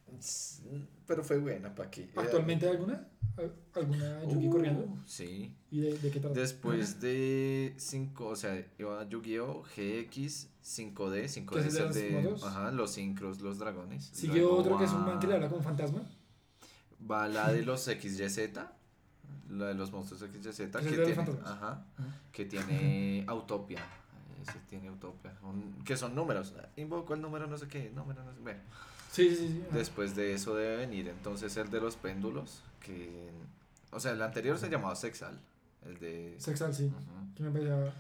Pero fue buena, ¿para qué? ¿Actualmente hay alguna? ¿Al- ¿Alguna Yugi Uh, corriendo? Sí. ¿Y de, de qué trata? Después de 5, o sea, iba Yu-Gi-Oh! GX, 5D, 5D ¿Qué es el de? Ajá, los sincros, los dragones. Luego otro que es un man que le habla como fantasma. Va la de los XYZ, la de los monstruos XYZ, ¿Es el que tiene, Ajá. que tiene Autopia. Ese tiene Autopia. un- que son números. Invoco el número no sé qué, número no sé. Bueno, Sí, sí, sí. después de eso debe venir entonces el de los péndulos, que. O sea, el anterior se llamaba Sexal. El de. Sexal, sí. Que me parecía,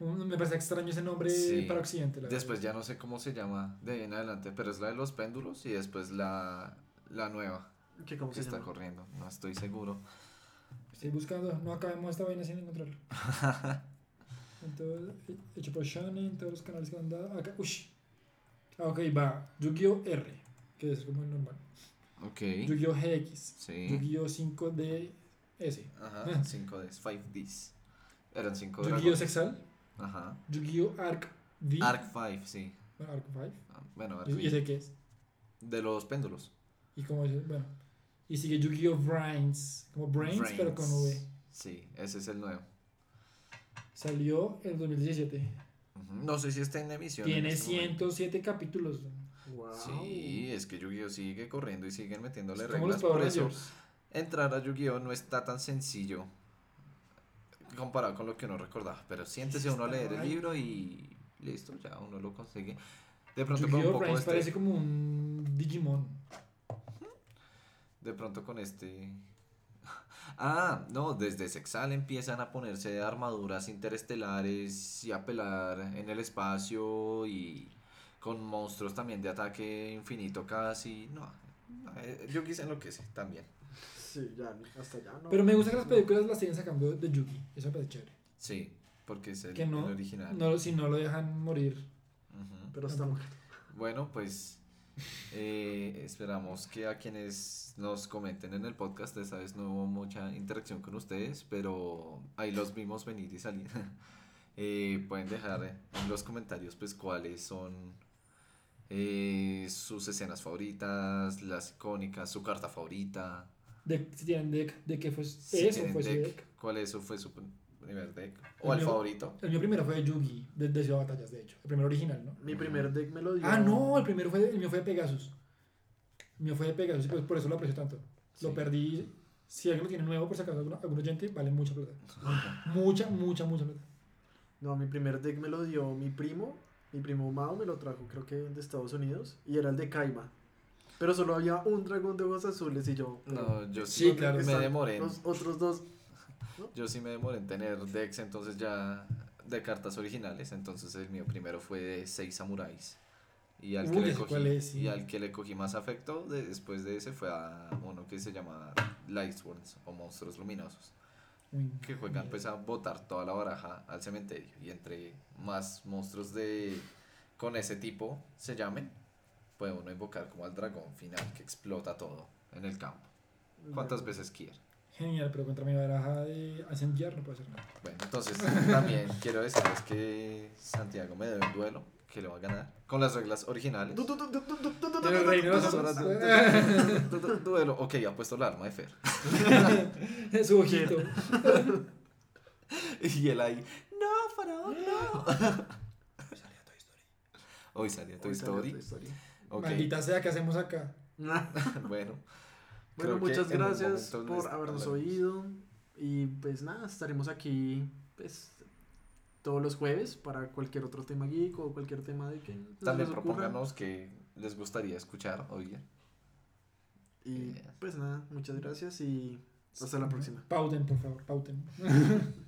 me parecía extraño ese nombre Sí. para Occidente. la Después verdad. ya no sé cómo se llama de ahí en adelante, pero es la de los péndulos y después la, la nueva ¿Qué, ¿Cómo que se está llama? corriendo. No estoy seguro. Estoy buscando, no acabemos esta vaina sin encontrarlo. Entonces, hecho por Shonen, todos los canales que han dado. Acá, ush. Ah, ok, va. Yu-Gi-Oh! R, que es como el normal. Ok. Yu-Gi-Oh! GX. Sí. Yu-Gi-Oh! 5DS. Ajá, 5Ds, 5Ds. Eran 5 Yu-Gi-Oh! Sexal. Ajá. Yu-Gi-Oh! Arc V. Arc 5, sí. Bueno, Arc 5. Ah, Bueno, Arc ¿Y ese qué es? De los péndulos. Y como es, bueno. Y sigue Yu-Gi-Oh! Brains. Como Brains, pero con V. Sí, ese es el nuevo. Salió en 2017. Ujú. No sé si está en emisión. en Tiene este momento. 107 capítulos. Wow. Sí, es que Yu-Gi-Oh sigue corriendo y siguen metiéndole Es reglas. Por eso Rangers. entrar a Yu-Gi-Oh no está tan sencillo comparado con lo que uno recordaba. Pero siéntese uno a leer el libro y listo, ya uno lo consigue. De pronto con un Yu-Gi-Oh! poco este, parece como un Digimon. de pronto con este. Ah, no, desde Sexal empiezan a ponerse armaduras interestelares y a pelar en el espacio y con monstruos también de ataque infinito casi. No, eh, yo quise enloquece también. Sí, ya, hasta ya no. Pero me gusta que las películas las siguen sacando de Yugi. Eso me parece chévere. Sí, porque es el, Que no, el original. no, si no lo dejan morir. Pero está muerto. Bueno, pues eh, esperamos que a quienes nos comenten en el podcast, esta vez no hubo mucha interacción con ustedes, pero ahí los vimos venir y salir. Eh, pueden dejar en los comentarios pues cuáles son eh, sus escenas favoritas, las icónicas, su carta favorita. De, si tienen deck, de qué fue si eso fue su deck, deck. ¿Cuál eso fue su primer deck? El O el mío- favorito. El mío primero fue de Yugi, de, de Ciudad de Batallas, de hecho. El primero original, ¿no? Mi primer deck me lo dio. Ah, no, el primero fue, el mío fue de Pegasus. El mío fue de Pegasus, y pues por eso lo aprecio tanto. Lo Sí. perdí. Si alguien lo tiene nuevo, por si acaso algún, algún oyente, vale mucha plata. Mucha, mucha, mucha plata. No, mi primer deck me lo dio mi primo. Mi primo Mao me lo trajo, creo que de Estados Unidos. Y era el de Kaiba. Pero solo había un dragón de ojos azules y yo. No, yo Sí, claro. me demoré. Los otros dos. Yo sí me demoré en tener decks, entonces ya de cartas originales. Entonces el mío primero fue de 6 samuráis. Y al, que le cogí, cuál es, sí. y al que le cogí más afecto de- después de ese fue a uno que se llama Lightsworns o Monstruos Luminosos. Uy, Que juegan pues a botar toda la baraja al cementerio. Y entre más monstruos de con ese tipo se llamen, puede uno invocar como al dragón final que explota todo en el campo. ¿Cuántas veces quiera? Genial, pero contra mi baraja de Ascendiar no puedo hacer nada. Bueno, entonces también quiero decirles que Santiago me debe un duelo que le va a ganar con las reglas originales. Duelo, ok, ha puesto el arma de Fer. Su ojito. Y él ahí, no, faraón, no. Hoy salió Toy Uy, salió Story. Toy Story. Maldita sea, ¿qué hacemos acá? bueno. Bueno, muchas gracias por habernos oído. Y pues nada, estaremos aquí pues todos los jueves para cualquier otro tema geek o cualquier tema de que También propónganos que les gustaría escuchar hoy. Y Yes. pues nada, muchas gracias y hasta la próxima. Pauten, por favor, pauten.